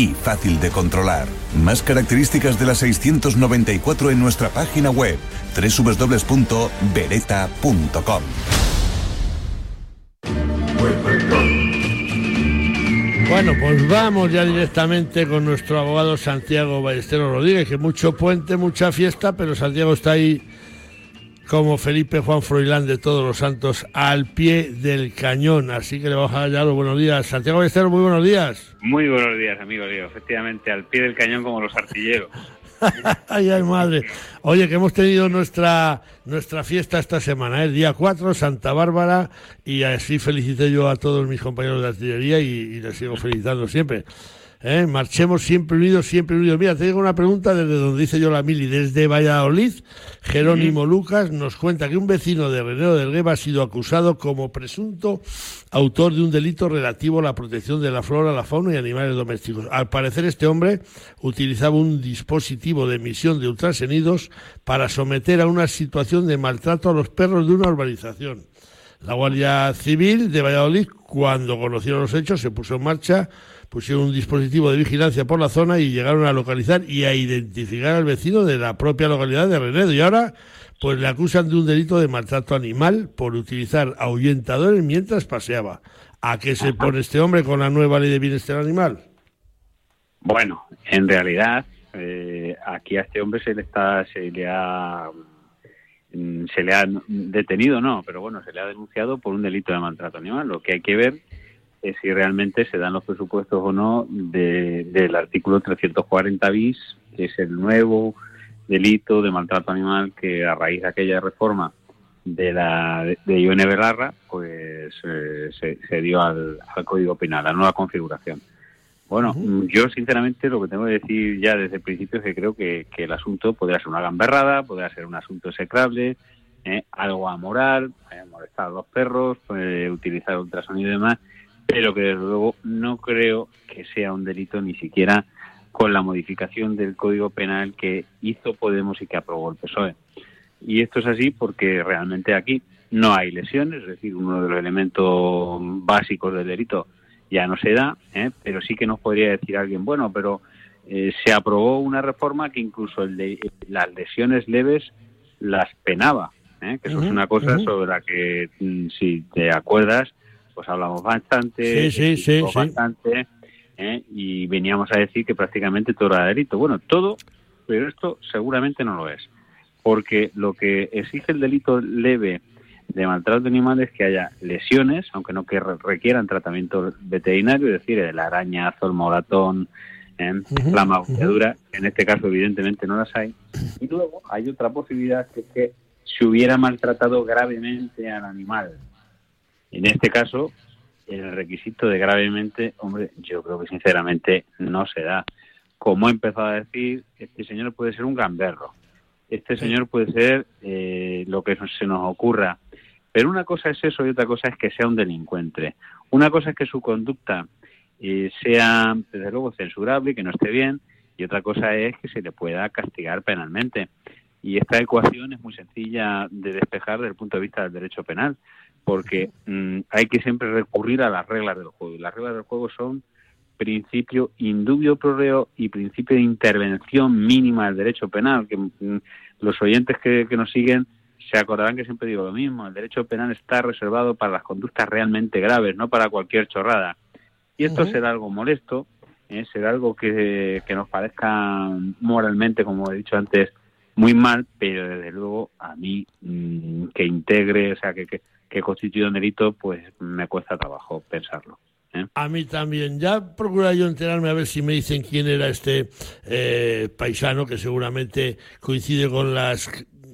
y fácil de controlar. Más características de la 694 en nuestra página web www.beretta.com. Bueno, pues vamos ya directamente con nuestro abogado Santiago Ballesteros Rodríguez, que mucho puente, mucha fiesta, pero Santiago está ahí como Felipe Juan Froilán de Todos los Santos al pie del cañón. Así que le vamos a dar ya los buenos días. Santiago Ballesteros, muy buenos días. Muy buenos días, amigo Leo. Efectivamente, al pie del cañón como los artilleros. ay, ay, madre. Oye, que hemos tenido nuestra nuestra fiesta esta semana, el ¿eh? día 4, Santa Bárbara, y así felicité yo a todos mis compañeros de artillería y, y les sigo felicitando siempre. ¿Eh? Marchemos siempre unidos, siempre unidos. Mira, te digo una pregunta desde donde dice yo la mili, desde Valladolid. Jerónimo Lucas nos cuenta que un vecino de Renero del Gueva ha sido acusado como presunto autor de un delito relativo a la protección de la flora, la fauna y animales domésticos. Al parecer, este hombre utilizaba un dispositivo de emisión de ultrasonidos para someter a una situación de maltrato a los perros de una urbanización. La Guardia Civil de Valladolid, cuando conocieron los hechos, se puso en marcha pusieron un dispositivo de vigilancia por la zona y llegaron a localizar y a identificar al vecino de la propia localidad de Renedo. Y ahora, pues le acusan de un delito de maltrato animal por utilizar ahuyentadores mientras paseaba. ¿A qué se pone este hombre con la nueva ley de bienestar animal? Bueno, en realidad, eh, aquí a este hombre se le está, se le ha mm, se le ha detenido, no, pero bueno, se le ha denunciado por un delito de maltrato animal. Lo que hay que ver si realmente se dan los presupuestos o no del artículo 340 bis, que es el nuevo delito de maltrato animal que a raíz de aquella reforma de la de Ione Belarra, pues eh, se, dio al, Código Penal, la nueva configuración. Bueno, yo sinceramente lo que tengo que decir ya desde el principio es que creo que, el asunto podría ser una gamberrada, podría ser un asunto execrable, ¿eh? algo amoral, eh, molestar a los perros, utilizar ultrasonido y demás, pero que desde luego no creo que sea un delito ni siquiera con la modificación del Código Penal que hizo Podemos y que aprobó el PSOE. Y esto es así porque realmente aquí no hay lesiones, es decir, uno de los elementos básicos del delito ya no se da, ¿eh? pero sí que nos podría decir alguien, bueno, pero eh, se aprobó una reforma que incluso el de, las lesiones leves las penaba, ¿eh? que eso es una cosa sobre la que, mm, si te acuerdas, pues hablamos bastante, sí, sí, sí, bastante, ¿eh? y veníamos a decir que prácticamente todo era delito. Bueno, todo, pero esto seguramente no lo es, porque lo que exige el delito leve de maltrato de animales es que haya lesiones, aunque no que requieran tratamiento veterinario, es decir, el arañazo, el moratón, ¿eh? la maulladura, en este caso evidentemente no las hay. Y luego hay otra posibilidad que es que se hubiera maltratado gravemente al animal. En este caso, el requisito de gravemente, hombre, yo creo que sinceramente no se da. Como he empezado a decir, este señor puede ser un gamberro, este señor puede ser eh, lo que se nos ocurra, pero una cosa es eso y otra cosa es que sea un delincuente. Una cosa es que su conducta eh, sea, desde luego, censurable y que no esté bien, y otra cosa es que se le pueda castigar penalmente. Y esta ecuación es muy sencilla de despejar desde el punto de vista del derecho penal, porque mm, hay que siempre recurrir a las reglas del juego. Y las reglas del juego son principio indubio pro reo y principio de intervención mínima del derecho penal, que mm, los oyentes que, nos siguen se acordarán que siempre digo lo mismo, el derecho penal está reservado para las conductas realmente graves, no para cualquier chorrada. Y esto será algo molesto, ¿eh? será algo que, nos parezca moralmente, como he dicho antes, muy mal, pero desde luego a mí mm, que integre, o sea, que, que, que constituye un delito, pues me cuesta trabajo pensarlo. ¿eh? A mí también. Ya procura yo enterarme a ver si me dicen quién era este eh, paisano que seguramente coincide con las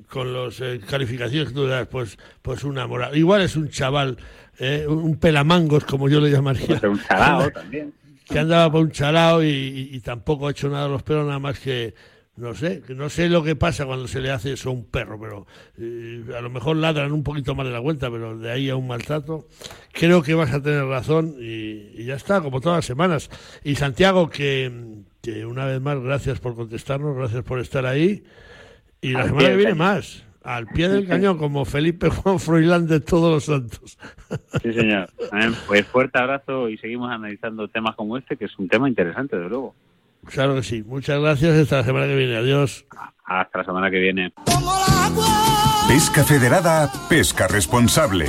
con las calificaciones que tú das, pues, pues una moral. Igual es un chaval ¿eh? un pelamangos, como yo le llamaría. un chalao también. Que andaba por un chalao y, tampoco ha hecho nada a los perros, nada más que, no sé, no sé lo que pasa cuando se le hace eso a un perro, pero eh, a lo mejor ladran un poquito más de la cuenta, pero de ahí a un maltrato. Creo que vas a tener razón y, ya está, como todas las semanas. Y Santiago, que, que, una vez más, gracias por contestarnos, gracias por estar ahí. Y la semana que viene más al pie del cañón, como Felipe Juan Froilán de todos los santos. Sí, señor. Pues fuerte abrazo y seguimos analizando temas como este, que es un tema interesante, de luego. Claro que sí. Muchas gracias. Hasta la semana que viene. Adiós. Hasta la semana que viene. Pesca Federada, pesca responsable.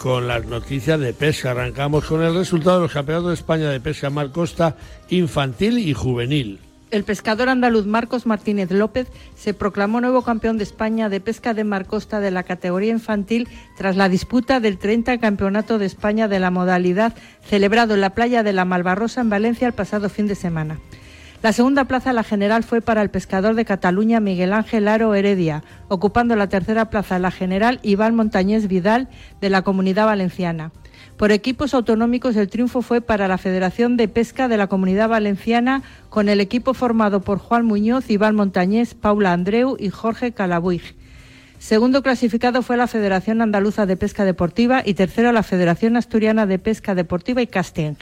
con las noticias de pesca. Arrancamos con el resultado de los campeonatos de España de pesca mar costa infantil y juvenil. El pescador andaluz Marcos Martínez López se proclamó nuevo campeón de España de pesca de mar costa de la categoría infantil tras la disputa del 30 Campeonato de España de la modalidad celebrado en la playa de la Malvarrosa en Valencia el pasado fin de semana. La segunda plaza, la general, fue para el pescador de Cataluña Miguel Ángel Aro Heredia, ocupando la tercera plaza, la general Iván Montañés Vidal, de la Comunidad Valenciana. Por equipos autonómicos, el triunfo fue para la Federación de Pesca de la Comunidad Valenciana, con el equipo formado por Juan Muñoz, Iván Montañés, Paula Andreu y Jorge Calabuig. Segundo clasificado fue la Federación Andaluza de Pesca Deportiva y tercero la Federación Asturiana de Pesca Deportiva y Casting.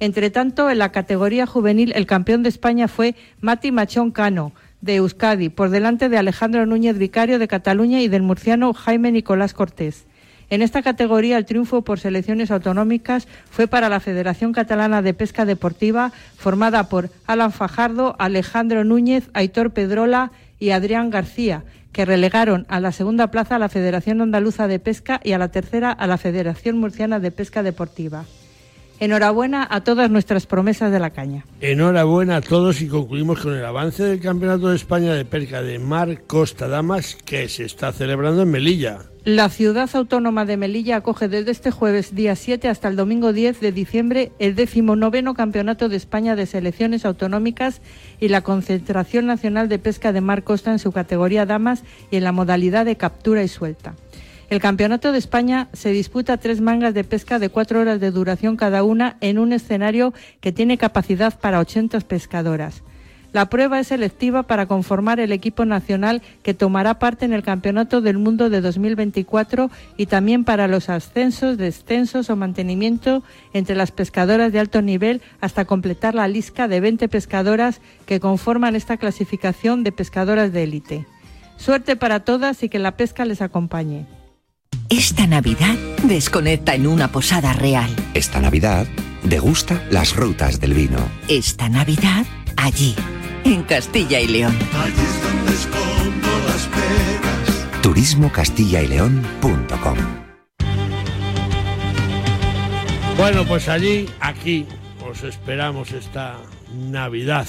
Entre tanto, en la categoría juvenil, el campeón de España fue Mati Machón Cano, de Euskadi, por delante de Alejandro Núñez Vicario de Cataluña y del murciano Jaime Nicolás Cortés. En esta categoría, el triunfo por selecciones autonómicas fue para la Federación Catalana de Pesca Deportiva, formada por Alan Fajardo, Alejandro Núñez, Aitor Pedrola y Adrián García, que relegaron a la segunda plaza a la Federación Andaluza de Pesca y a la tercera a la Federación Murciana de Pesca Deportiva. Enhorabuena a todas nuestras promesas de la caña. Enhorabuena a todos y concluimos con el avance del Campeonato de España de Pesca de Mar Costa Damas que se está celebrando en Melilla. La ciudad autónoma de Melilla acoge desde este jueves día 7 hasta el domingo 10 de diciembre el decimonoveno Campeonato de España de Selecciones Autonómicas y la Concentración Nacional de Pesca de Mar Costa en su categoría Damas y en la modalidad de captura y suelta. El Campeonato de España se disputa tres mangas de pesca de cuatro horas de duración cada una en un escenario que tiene capacidad para 80 pescadoras. La prueba es selectiva para conformar el equipo nacional que tomará parte en el Campeonato del Mundo de 2024 y también para los ascensos, descensos o mantenimiento entre las pescadoras de alto nivel hasta completar la lista de 20 pescadoras que conforman esta clasificación de pescadoras de élite. Suerte para todas y que la pesca les acompañe. Esta Navidad desconecta en una posada real. Esta Navidad degusta las rutas del vino. Esta Navidad allí, en Castilla y León. Allí es donde escondo las penas. Turismocastillaileón.com Bueno, pues allí, aquí, os esperamos esta Navidad.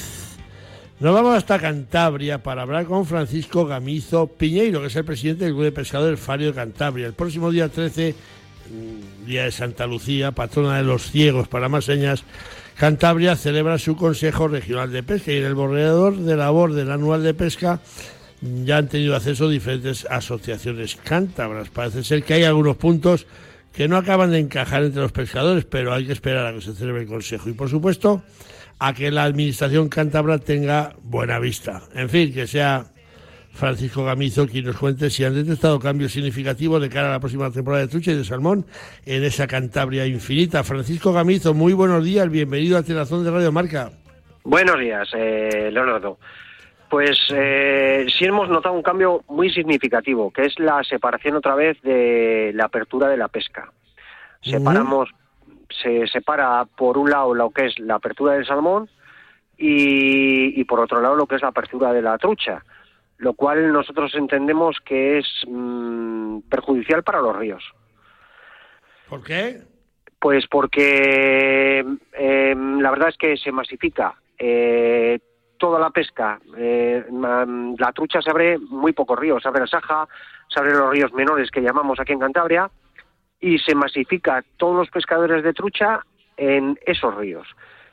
Nos vamos hasta Cantabria para hablar con Francisco Gamizo Piñeiro, que es el presidente del Club de Pescadores Fario de Cantabria. El próximo día 13, mm, día de Santa Lucía, patrona de los ciegos para más señas, Cantabria celebra su Consejo Regional de Pesca y en el borrador de labor del anual de pesca ya han tenido acceso diferentes asociaciones cántabras. Parece ser que hay algunos puntos que no acaban de encajar entre los pescadores, pero hay que esperar a que se celebre el Consejo. Y por supuesto, a que la administración cántabra tenga buena vista. En fin, que sea Francisco Gamizo quien nos cuente si han detectado cambios significativos de cara a la próxima temporada de trucha y de salmón en esa Cantabria infinita. Francisco Gamizo, muy buenos días, bienvenido a Tenazón de Radio Marca. Buenos días, eh, Leonardo. Pues eh, sí hemos notado un cambio muy significativo, que es la separación otra vez de la apertura de la pesca. Separamos se separa por un lado lo que es la apertura del salmón y, y, por otro lado lo que es la apertura de la trucha, lo cual nosotros entendemos que es mmm, perjudicial para los ríos. ¿Por qué? Pues porque eh, la verdad es que se masifica eh, toda la pesca. Eh, la trucha se abre muy pocos ríos, se abre la Saja, se abren los ríos menores que llamamos aquí en Cantabria y se masifica todos los pescadores de trucha en esos ríos.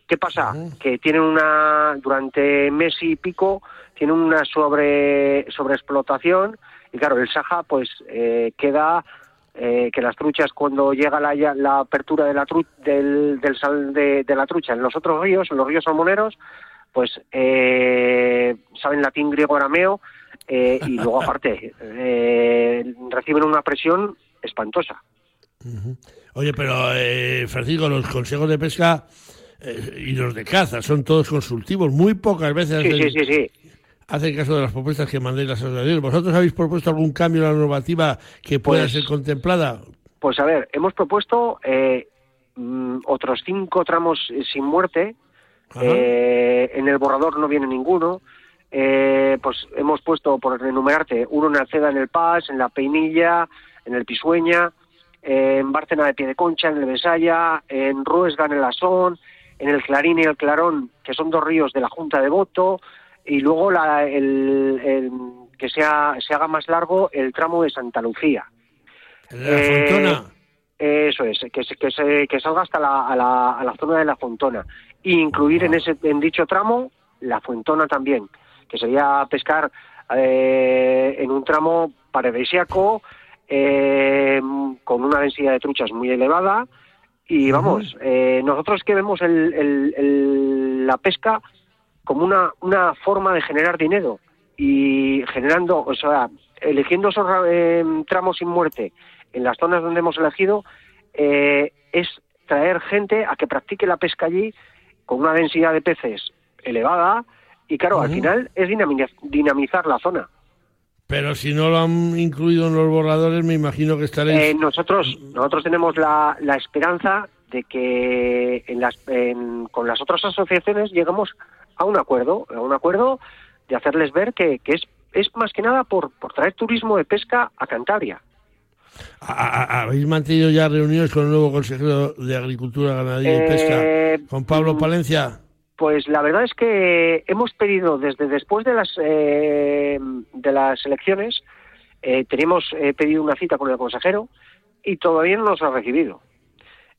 ¿Qué pasa? Que tienen una, durante mes y pico, tienen una sobre, sobreexplotación y claro, el Saja pues eh, queda eh, que las truchas cuando llega la, la apertura de la tru, del, del sal de, de, la trucha en los otros ríos, en los ríos salmoneros, pues eh, saben latín, griego, arameo eh, y luego aparte eh, reciben una presión espantosa. Oye, pero eh, Francisco, los consejos de pesca eh, y los de caza son todos consultivos. Muy pocas veces sí, hacen, sí, sí, sí. hacen caso de las propuestas que mandéis las asociaciones. ¿Vosotros habéis propuesto algún cambio en la normativa que pueda Pues- ser contemplada? Pues a ver, hemos propuesto eh, mm, otros cinco tramos eh, sin muerte. Eh, en el borrador no viene ninguno. Eh, pues hemos puesto, por enumerarte, uno en Alceda, en el Paz, en la Peinilla, en el Pisueña, en Bárcena de Piedeconcha, en el Besaya, en Ruesga, en el Asón, en el Clarín y el Clarón, que son dos ríos de la Junta de Voto, y luego la, el, el- que sea, se haga más largo el tramo de Santa Lucía. ¿El de la Eh, Fontona? Eso es, que, se- que, se- que salga hasta la, a, la, a la zona de la Fontona. Y incluir en, ese, en dicho tramo la Fuentona también, que sería pescar eh, en un tramo paradisíaco, eh, con una densidad de truchas muy elevada. Y vamos, eh, nosotros que vemos el- el- el- la pesca como una, una forma de generar dinero y generando, o sea, eligiendo esos eh, tramos sin muerte en las zonas donde hemos elegido, eh, es traer gente a que practique la pesca allí con una densidad de peces elevada y claro, al final es dinami- dinamizar la zona. Pero si no lo han incluido en los borradores, me imagino que estaréis... Eh, nosotros, nosotros tenemos la, la esperanza de que en las, en- con las otras asociaciones llegamos a un acuerdo, a un acuerdo de hacerles ver que, que es, es más que nada por, por traer turismo de pesca a Cantabria. ¿A- a- ¿Habéis mantenido ya reuniones con el nuevo consejero de Agricultura, Ganadería y Eh, Pesca, con Pablo Palencia? Pues la verdad es que hemos pedido desde después de las eh, de las elecciones eh, teníamos eh, pedido una cita con el consejero y todavía no nos ha recibido.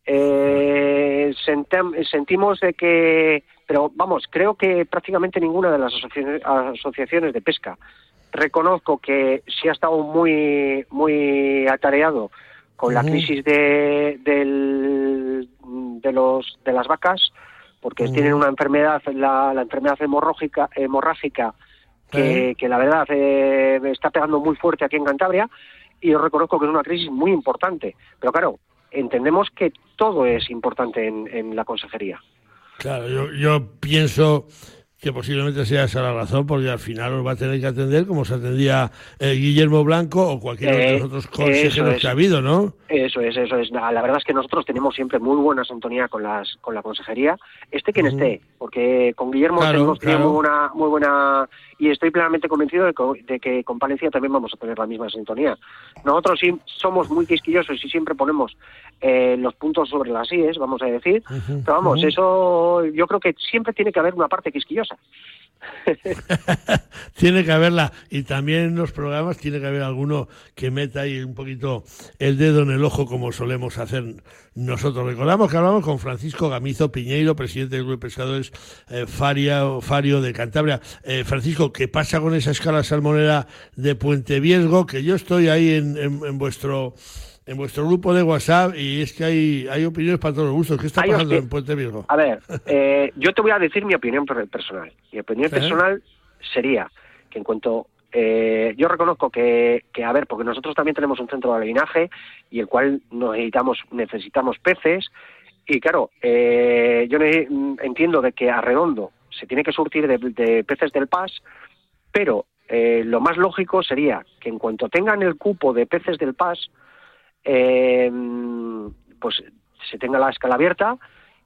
Eh, sentimos de que, pero vamos, creo que prácticamente ninguna de las asociaciones, asociaciones de pesca. Reconozco que sí ha estado muy muy atareado con la crisis de, del- de los de las vacas porque tienen una enfermedad, la, la enfermedad hemorrágica, hemorrágica que, que la verdad eh, está pegando muy fuerte aquí en Cantabria y yo reconozco que es una crisis muy importante. Pero claro, entendemos que todo es importante en, en la consejería. Claro, yo, yo pienso que posiblemente sea esa la razón, porque al final os va a tener que atender como se atendía eh, Guillermo Blanco o cualquiera de los Eh, otros consejeros que ha habido, ¿no? Eso es, eso es. La la verdad es que nosotros tenemos siempre muy buena sintonía con las con la consejería, esté quien esté, porque con Guillermo Claro, tenemos claro. muy buena, muy buena y estoy plenamente convencido de que, de que con Palencia también vamos a tener la misma sintonía. Nosotros sí somos muy quisquillosos y siempre ponemos eh, los puntos sobre las IES, vamos a decir, pero vamos, eso yo creo que siempre tiene que haber una parte quisquillosa. Tiene que haberla. Y también en los programas tiene que haber alguno que meta ahí un poquito el dedo en el ojo, como solemos hacer nosotros. Recordamos que hablamos con Francisco Gamizo Piñeiro, presidente del Grupo de Pescadores eh, Faria, Fario de Cantabria. Eh, Francisco, ¿qué pasa con esa escala salmonera de Puente Viesgo? Que yo estoy ahí en, en- en vuestro en vuestro grupo de WhatsApp y es que hay, hay opiniones para todos los gustos. ¿Qué está Hay pasando en Puente Viesgo? A ver, eh, yo te voy a decir mi opinión per- personal. Mi opinión Sí. personal sería que en cuanto eh, yo reconozco que, que, a ver, porque nosotros también tenemos un centro de alevinaje y el cual necesitamos necesitamos peces y claro, eh, yo mm, entiendo de que a redondo se tiene que surtir de, de peces del PAS, pero eh, lo más lógico sería que en cuanto tengan el cupo de peces del PAS, eh, pues se tenga la escala abierta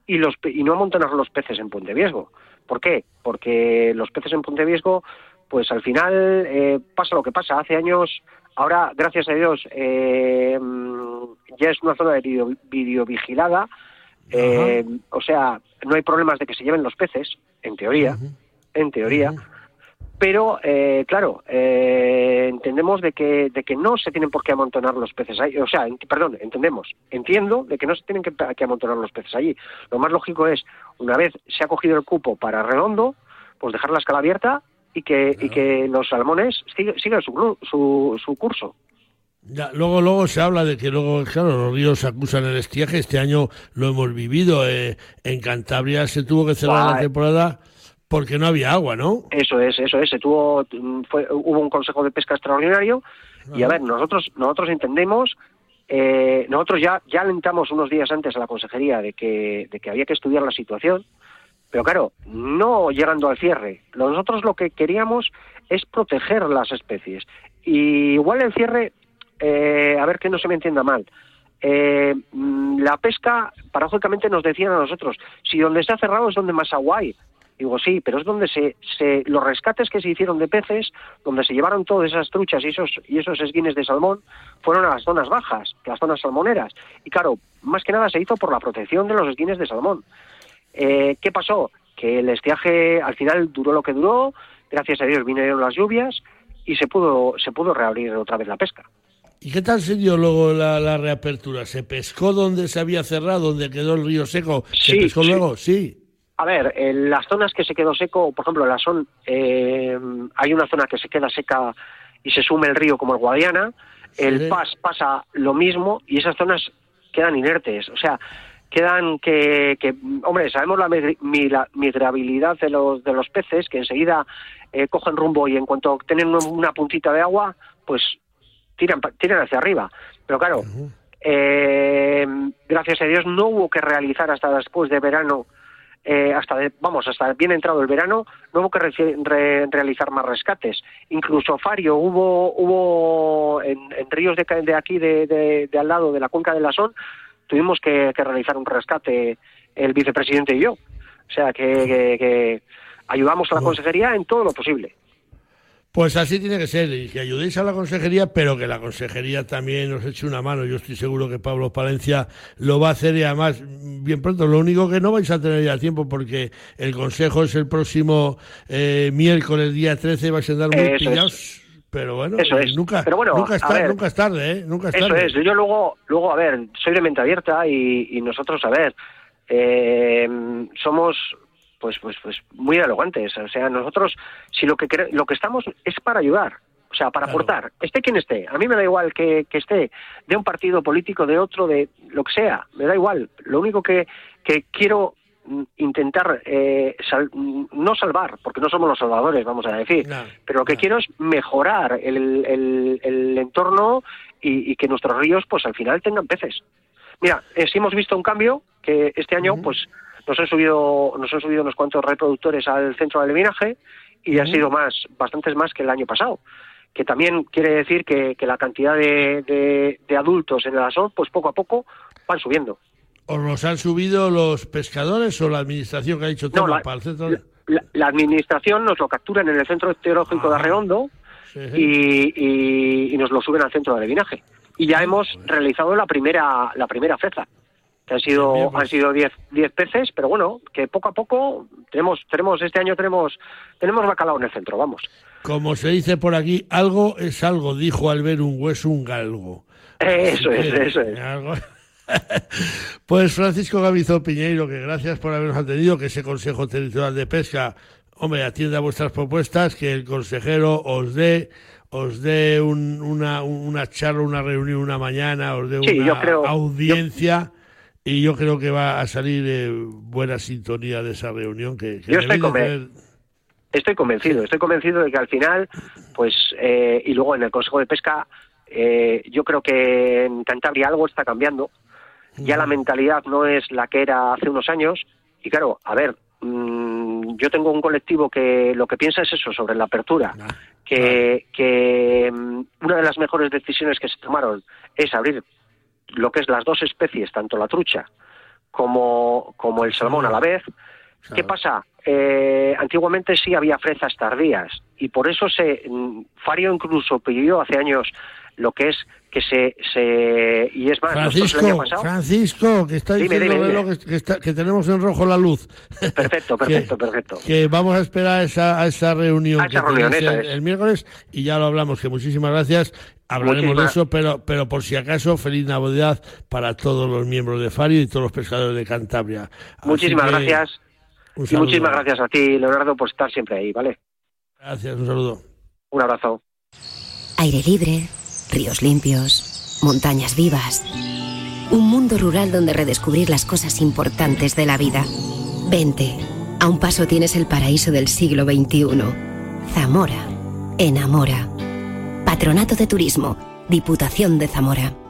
y los y no amontonar los peces en Puente Viesgo. ¿Por qué? Porque los peces en Puente Viesgo, pues al final eh, pasa lo que pasa. Hace años, ahora, gracias a Dios, eh, ya es una zona de video, videovigilada. eh, o sea, no hay problemas de que se lleven los peces, en teoría, en teoría. Pero, eh, claro, eh, entendemos de que, de que no se tienen por qué amontonar los peces ahí. O sea, perdón, entendemos, entiendo de que no se tienen que, que amontonar los peces allí. Lo más lógico es, una vez se ha cogido el cupo para redondo, pues dejar la escala abierta y que, y que los salmones sigan, sigan su, su, su curso. Ya, luego, luego se habla de que luego, claro, los ríos acusan el estiaje. Este año lo hemos vivido. eh, en Cantabria se tuvo que cerrar la temporada porque no había agua, ¿no? Eso es, eso es. Se tuvo, mm, fue, hubo un consejo de pesca extraordinario y a ver, nosotros, nosotros entendemos, eh, nosotros ya, ya alentamos unos días antes a la consejería de que, de que había que estudiar la situación, pero claro, no llegando al cierre. Nosotros lo que queríamos es proteger las especies. Y igual el cierre, eh, a ver que no se me entienda mal. eh, mm, la pesca, paradójicamente nos decían a nosotros, si donde ha cerrado es donde más agua hay. Digo, sí, pero es donde se, se los rescates que se hicieron de peces, donde se llevaron todas esas truchas y esos y esos esguines de salmón, fueron a las zonas bajas, las zonas salmoneras. Y claro, más que nada se hizo por la protección de los esguines de salmón. Eh, ¿Qué pasó? Que el estiaje al final duró lo que duró, gracias a Dios vinieron las lluvias y se pudo se pudo reabrir otra vez la pesca. ¿Y qué tal se dio luego la, la reapertura? ¿Se pescó donde se había cerrado, donde quedó el río seco? ¿Se Sí, pescó sí. luego? Sí. A ver, en las zonas que se quedó seco, por ejemplo, la son, eh, hay una zona que se queda seca y se sume el río como el Guadiana, el. Pas pasa lo mismo y esas zonas quedan inertes, o sea, quedan que, que hombre, sabemos la migri- migra- migrabilidad de los, de los peces, que enseguida eh, cogen rumbo y en cuanto tienen un- una puntita de agua, pues tiran, tiran hacia arriba. Pero claro, eh, gracias a Dios no hubo que realizar hasta después de verano eh, hasta de- vamos hasta bien entrado el verano no hubo que re- realizar más rescates. Incluso Fario hubo hubo en, en ríos de, de aquí de, de- de al lado de la cuenca del Lasón tuvimos que, que realizar un rescate el vicepresidente y yo. O sea que, que- que ayudamos a la consejería en todo lo posible Pues así tiene que ser, y que ayudéis a la consejería, pero que la consejería también os eche una mano. Yo estoy seguro que Pablo Palencia lo va a hacer y además bien pronto. Lo único que no vais a tener ya tiempo porque el consejo es el próximo eh, miércoles, día 13, vais a andar muy Eso es. pillados. Pero bueno, Eso y es. nunca, Pero bueno, nunca, es a tar- ver. nunca es tarde, ¿eh? Nunca es Eso tarde. es. Yo luego, luego a ver, soy de mente abierta y, y nosotros, a ver, eh, somos pues pues pues muy dialogantes. O sea, nosotros, si lo que lo que estamos es para ayudar, o sea, para aportar, esté quien esté. A mí me da igual que, que esté de un partido político, de otro, de lo que sea, me da igual. Lo único que, que quiero mm, intentar eh, mm, no salvar, porque no somos los salvadores, vamos a decir, pero lo que quiero es mejorar el, el, entorno y, que nuestros ríos, pues al final tengan peces. Mira, eh, sí hemos visto un cambio que este año, pues nos han subido, nos han subido unos cuantos reproductores al centro de alevinaje y ha sido más, bastantes más que el año pasado que también quiere decir que, la cantidad de, de, adultos en el asón, pues poco a poco van subiendo. ¿O los han subido los pescadores o la administración que ha dicho todo la, la, administración nos lo capturan en el centro teológico de Arreondo y, y, nos lo suben al centro de adivinaje. Y ya hemos realizado la primera la primera feza, que han sido han pues. sido 10 diez peces, pero bueno, que poco a poco tenemos tenemos este año tenemos tenemos bacalao en el centro, vamos. Como se dice por aquí, algo es algo, dijo al ver un hueso un galgo. Eso es, eso es. Pues Francisco Gavizo Piñeiro, que gracias por habernos atendido, que ese Consejo Territorial de Pesca, hombre, atienda vuestras propuestas, que el consejero os dé os dé una, una charla, una reunión una mañana, os dé una audiencia. Y yo creo que va a salir eh, buena sintonía de esa reunión que, yo estoy, estoy convencido estoy convencido de que al final pues eh, y luego en el Consejo de Pesca eh, yo creo que en Cantabria algo está cambiando ya la mentalidad no es la que era hace unos años. Y claro, a ver, mm, yo tengo un colectivo que lo que piensa es eso, sobre la apertura. Ah, que, que mm, una de las mejores decisiones que se tomaron es abrir lo que es las dos especies, tanto la trucha como, como el salmón a la vez. ¿Qué pasa? Eh, antiguamente sí había fresas tardías y por eso se mm, Fario incluso pidió hace años lo que es que se, se y es más Francisco Francisco que está diciendo Que, tenemos en rojo la luz. Perfecto perfecto perfecto. que vamos a esperar esa, a esa reunión, el, miércoles y ya lo hablamos que muchísimas gracias. Hablaremos de eso pero pero por si acaso feliz navidad para todos los miembros de Fario y todos los pescadores de Cantabria. Muchísimas gracias. y muchísimas gracias a ti Leonardo por estar siempre ahí vale gracias un saludo. Un abrazo. Aire libre ríos limpios, montañas vivas. Un mundo rural donde redescubrir las cosas importantes de la vida. Vente, a un paso tienes el paraíso del siglo XXI. Zamora, enamora. Patronato de Turismo, Diputación de Zamora.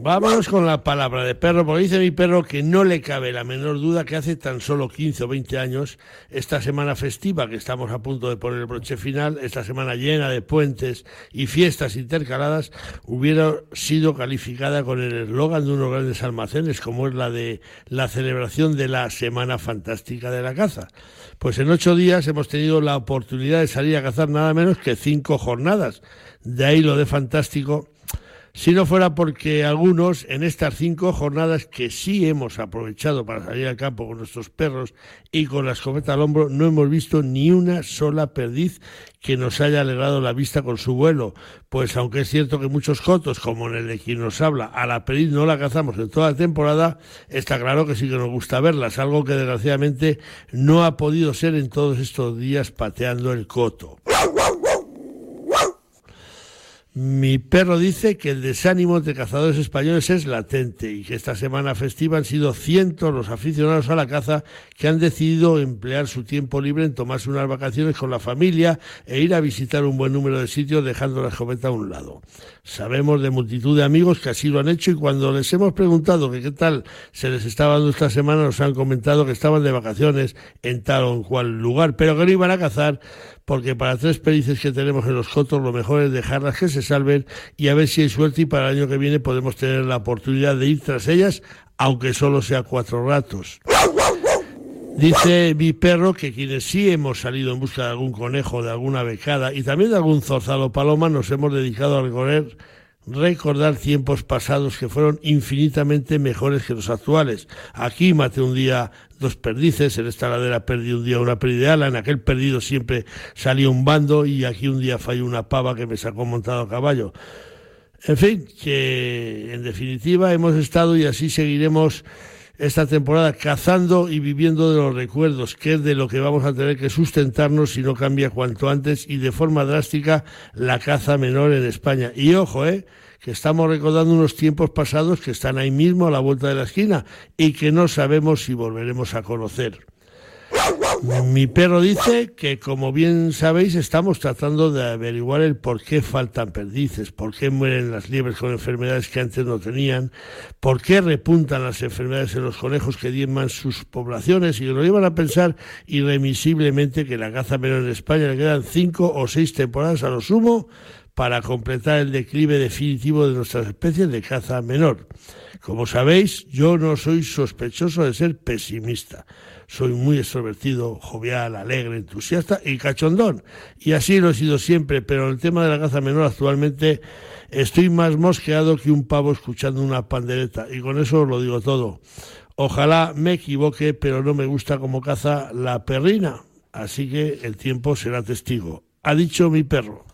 Vámonos con la palabra de perro, porque dice mi perro que no le cabe la menor duda que hace tan solo 15 o 20 años, esta semana festiva que estamos a punto de poner el broche final, esta semana llena de puentes y fiestas intercaladas, hubiera sido calificada con el eslogan de unos grandes almacenes, como es la de la celebración de la Semana Fantástica de la Caza. Pues en ocho días hemos tenido la oportunidad de salir a cazar nada menos que cinco jornadas. De ahí lo de fantástico si no fuera porque algunos en estas cinco jornadas que sí hemos aprovechado para salir al campo con nuestros perros y con la escopeta al hombro, no hemos visto ni una sola perdiz que nos haya alegrado la vista con su vuelo. Pues aunque es cierto que muchos cotos, como en el de quien nos habla, a la perdiz no la cazamos en toda la temporada, está claro que sí que nos gusta verlas, algo que desgraciadamente no ha podido ser en todos estos días pateando el coto. Mi perro dice que el desánimo de cazadores españoles es latente y que esta semana festiva han sido cientos los aficionados a la caza que han decidido emplear su tiempo libre en tomarse unas vacaciones con la familia e ir a visitar un buen número de sitios dejando la escopeta a un lado. Sabemos de multitud de amigos que así lo han hecho y cuando les hemos preguntado que qué tal se les estaba dando esta semana nos han comentado que estaban de vacaciones en tal o en cual lugar, pero que no iban a cazar porque para tres perices que tenemos en los cotos lo mejor es dejarlas que se salven y a ver si hay suerte y para el año que viene podemos tener la oportunidad de ir tras ellas, aunque solo sea cuatro ratos. Dice mi perro que quienes sí hemos salido en busca de algún conejo, de alguna becada y también de algún zorzalo paloma, nos hemos dedicado a recorrer recordar tiempos pasados que fueron infinitamente mejores que los actuales. Aquí maté un día dos perdices, en esta ladera perdí un día una ala, en aquel perdido siempre salía un bando y aquí un día falló una pava que me sacó montado a caballo. En fin, que en definitiva hemos estado y así seguiremos esta temporada cazando y viviendo de los recuerdos, que es de lo que vamos a tener que sustentarnos si no cambia cuanto antes y de forma drástica la caza menor en España. Y ojo, eh, que estamos recordando unos tiempos pasados que están ahí mismo a la vuelta de la esquina y que no sabemos si volveremos a conocer. Mi perro dice que, como bien sabéis, estamos tratando de averiguar el por qué faltan perdices, por qué mueren las liebres con enfermedades que antes no tenían, por qué repuntan las enfermedades en los conejos que diezman sus poblaciones y nos llevan a pensar irremisiblemente que la caza menor en España le quedan cinco o seis temporadas a lo sumo para completar el declive definitivo de nuestras especies de caza menor. Como sabéis, yo no soy sospechoso de ser pesimista. Soy muy extrovertido, jovial, alegre, entusiasta y cachondón. Y así lo he sido siempre, pero en el tema de la caza menor actualmente estoy más mosqueado que un pavo escuchando una pandereta. Y con eso lo digo todo. Ojalá me equivoque, pero no me gusta como caza la perrina. Así que el tiempo será testigo. Ha dicho mi perro.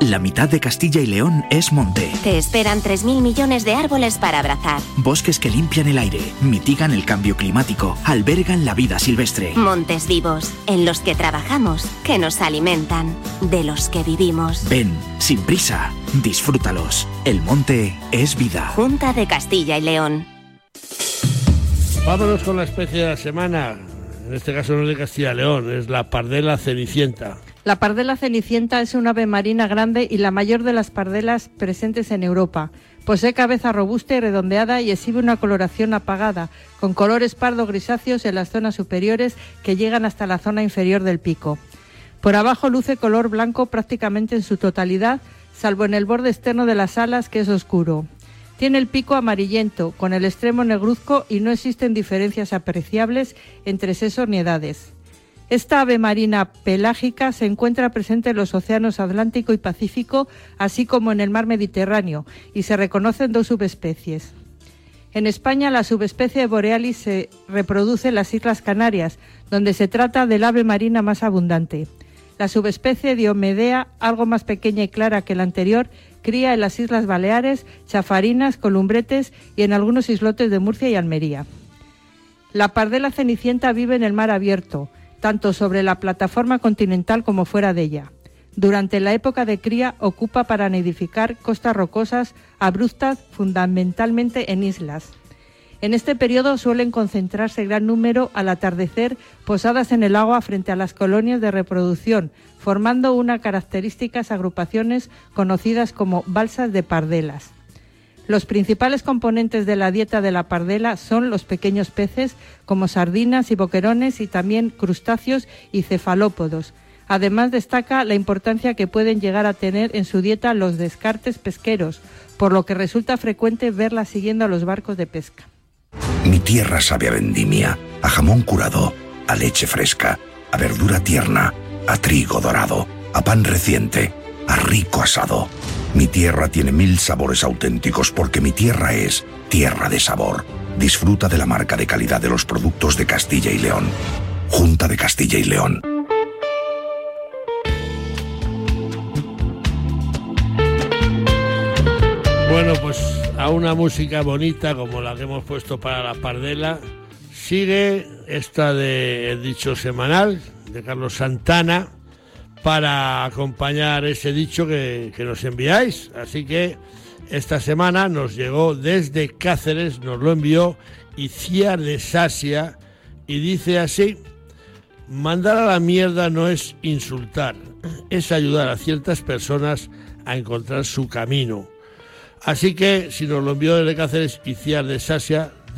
La mitad de Castilla y León es monte. Te esperan 3.000 millones de árboles para abrazar. Bosques que limpian el aire, mitigan el cambio climático, albergan la vida silvestre. Montes vivos, en los que trabajamos, que nos alimentan, de los que vivimos. Ven, sin prisa, disfrútalos. El monte es vida. Junta de Castilla y León. Vámonos con la especie de la semana. En este caso no es de Castilla y León, es la pardela cenicienta. La pardela cenicienta es un ave marina grande y la mayor de las pardelas presentes en Europa. Posee cabeza robusta y redondeada y exhibe una coloración apagada, con colores pardo grisáceos en las zonas superiores que llegan hasta la zona inferior del pico. Por abajo luce color blanco prácticamente en su totalidad, salvo en el borde externo de las alas que es oscuro. Tiene el pico amarillento, con el extremo negruzco y no existen diferencias apreciables entre sesos ni edades. Esta ave marina pelágica se encuentra presente en los océanos Atlántico y Pacífico, así como en el mar Mediterráneo, y se reconocen dos subespecies. En España, la subespecie borealis se reproduce en las Islas Canarias, donde se trata del ave marina más abundante. La subespecie Diomedea, algo más pequeña y clara que la anterior, cría en las Islas Baleares, Chafarinas, Columbretes y en algunos islotes de Murcia y Almería. La pardela cenicienta vive en el mar abierto, tanto sobre la plataforma continental como fuera de ella. Durante la época de cría ocupa para nidificar costas rocosas abruptas, fundamentalmente en islas. En este periodo suelen concentrarse gran número al atardecer posadas en el agua frente a las colonias de reproducción, formando unas características agrupaciones conocidas como balsas de pardelas. Los principales componentes de la dieta de la pardela son los pequeños peces como sardinas y boquerones y también crustáceos y cefalópodos. Además destaca la importancia que pueden llegar a tener en su dieta los descartes pesqueros, por lo que resulta frecuente verla siguiendo a los barcos de pesca. Mi tierra sabe a vendimia, a jamón curado, a leche fresca, a verdura tierna, a trigo dorado, a pan reciente, a rico asado. Mi tierra tiene mil sabores auténticos porque mi tierra es tierra de sabor. Disfruta de la marca de calidad de los productos de Castilla y León. Junta de Castilla y León. Bueno, pues a una música bonita como la que hemos puesto para la Pardela, sigue esta de Dicho Semanal de Carlos Santana para acompañar ese dicho que, que nos enviáis. Así que esta semana nos llegó desde Cáceres, nos lo envió Iciar de Sasia y dice así, mandar a la mierda no es insultar, es ayudar a ciertas personas a encontrar su camino. Así que si nos lo envió desde Cáceres Iciar de Sasia,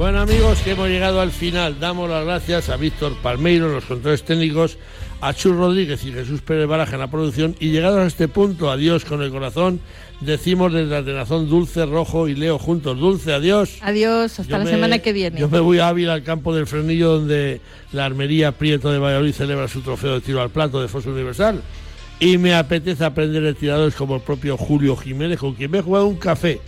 Bueno amigos, que hemos llegado al final. Damos las gracias a Víctor Palmeiro, los controles técnicos, a Chur Rodríguez y Jesús Pérez Baraja en la producción. Y llegados a este punto, adiós con el corazón, decimos desde la Tenazón Dulce, Rojo y Leo juntos. Dulce, adiós. Adiós, hasta Yo la me- semana que viene. Yo me voy a Ávila, al campo del Frenillo, donde la armería Prieto de Valladolid celebra su trofeo de tiro al plato de Foso Universal. Y me apetece aprender de tiradores como el propio Julio Jiménez, con quien me he jugado un café.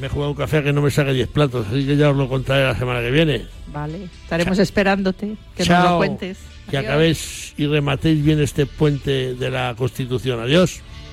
Me he jugado un café que no me saque 10 platos, así que ya os lo contaré la semana que viene. Vale, estaremos esperándote, que nos Chao. lo cuentes. Que Adiós. acabéis y rematéis bien este puente de la Constitución. Adiós.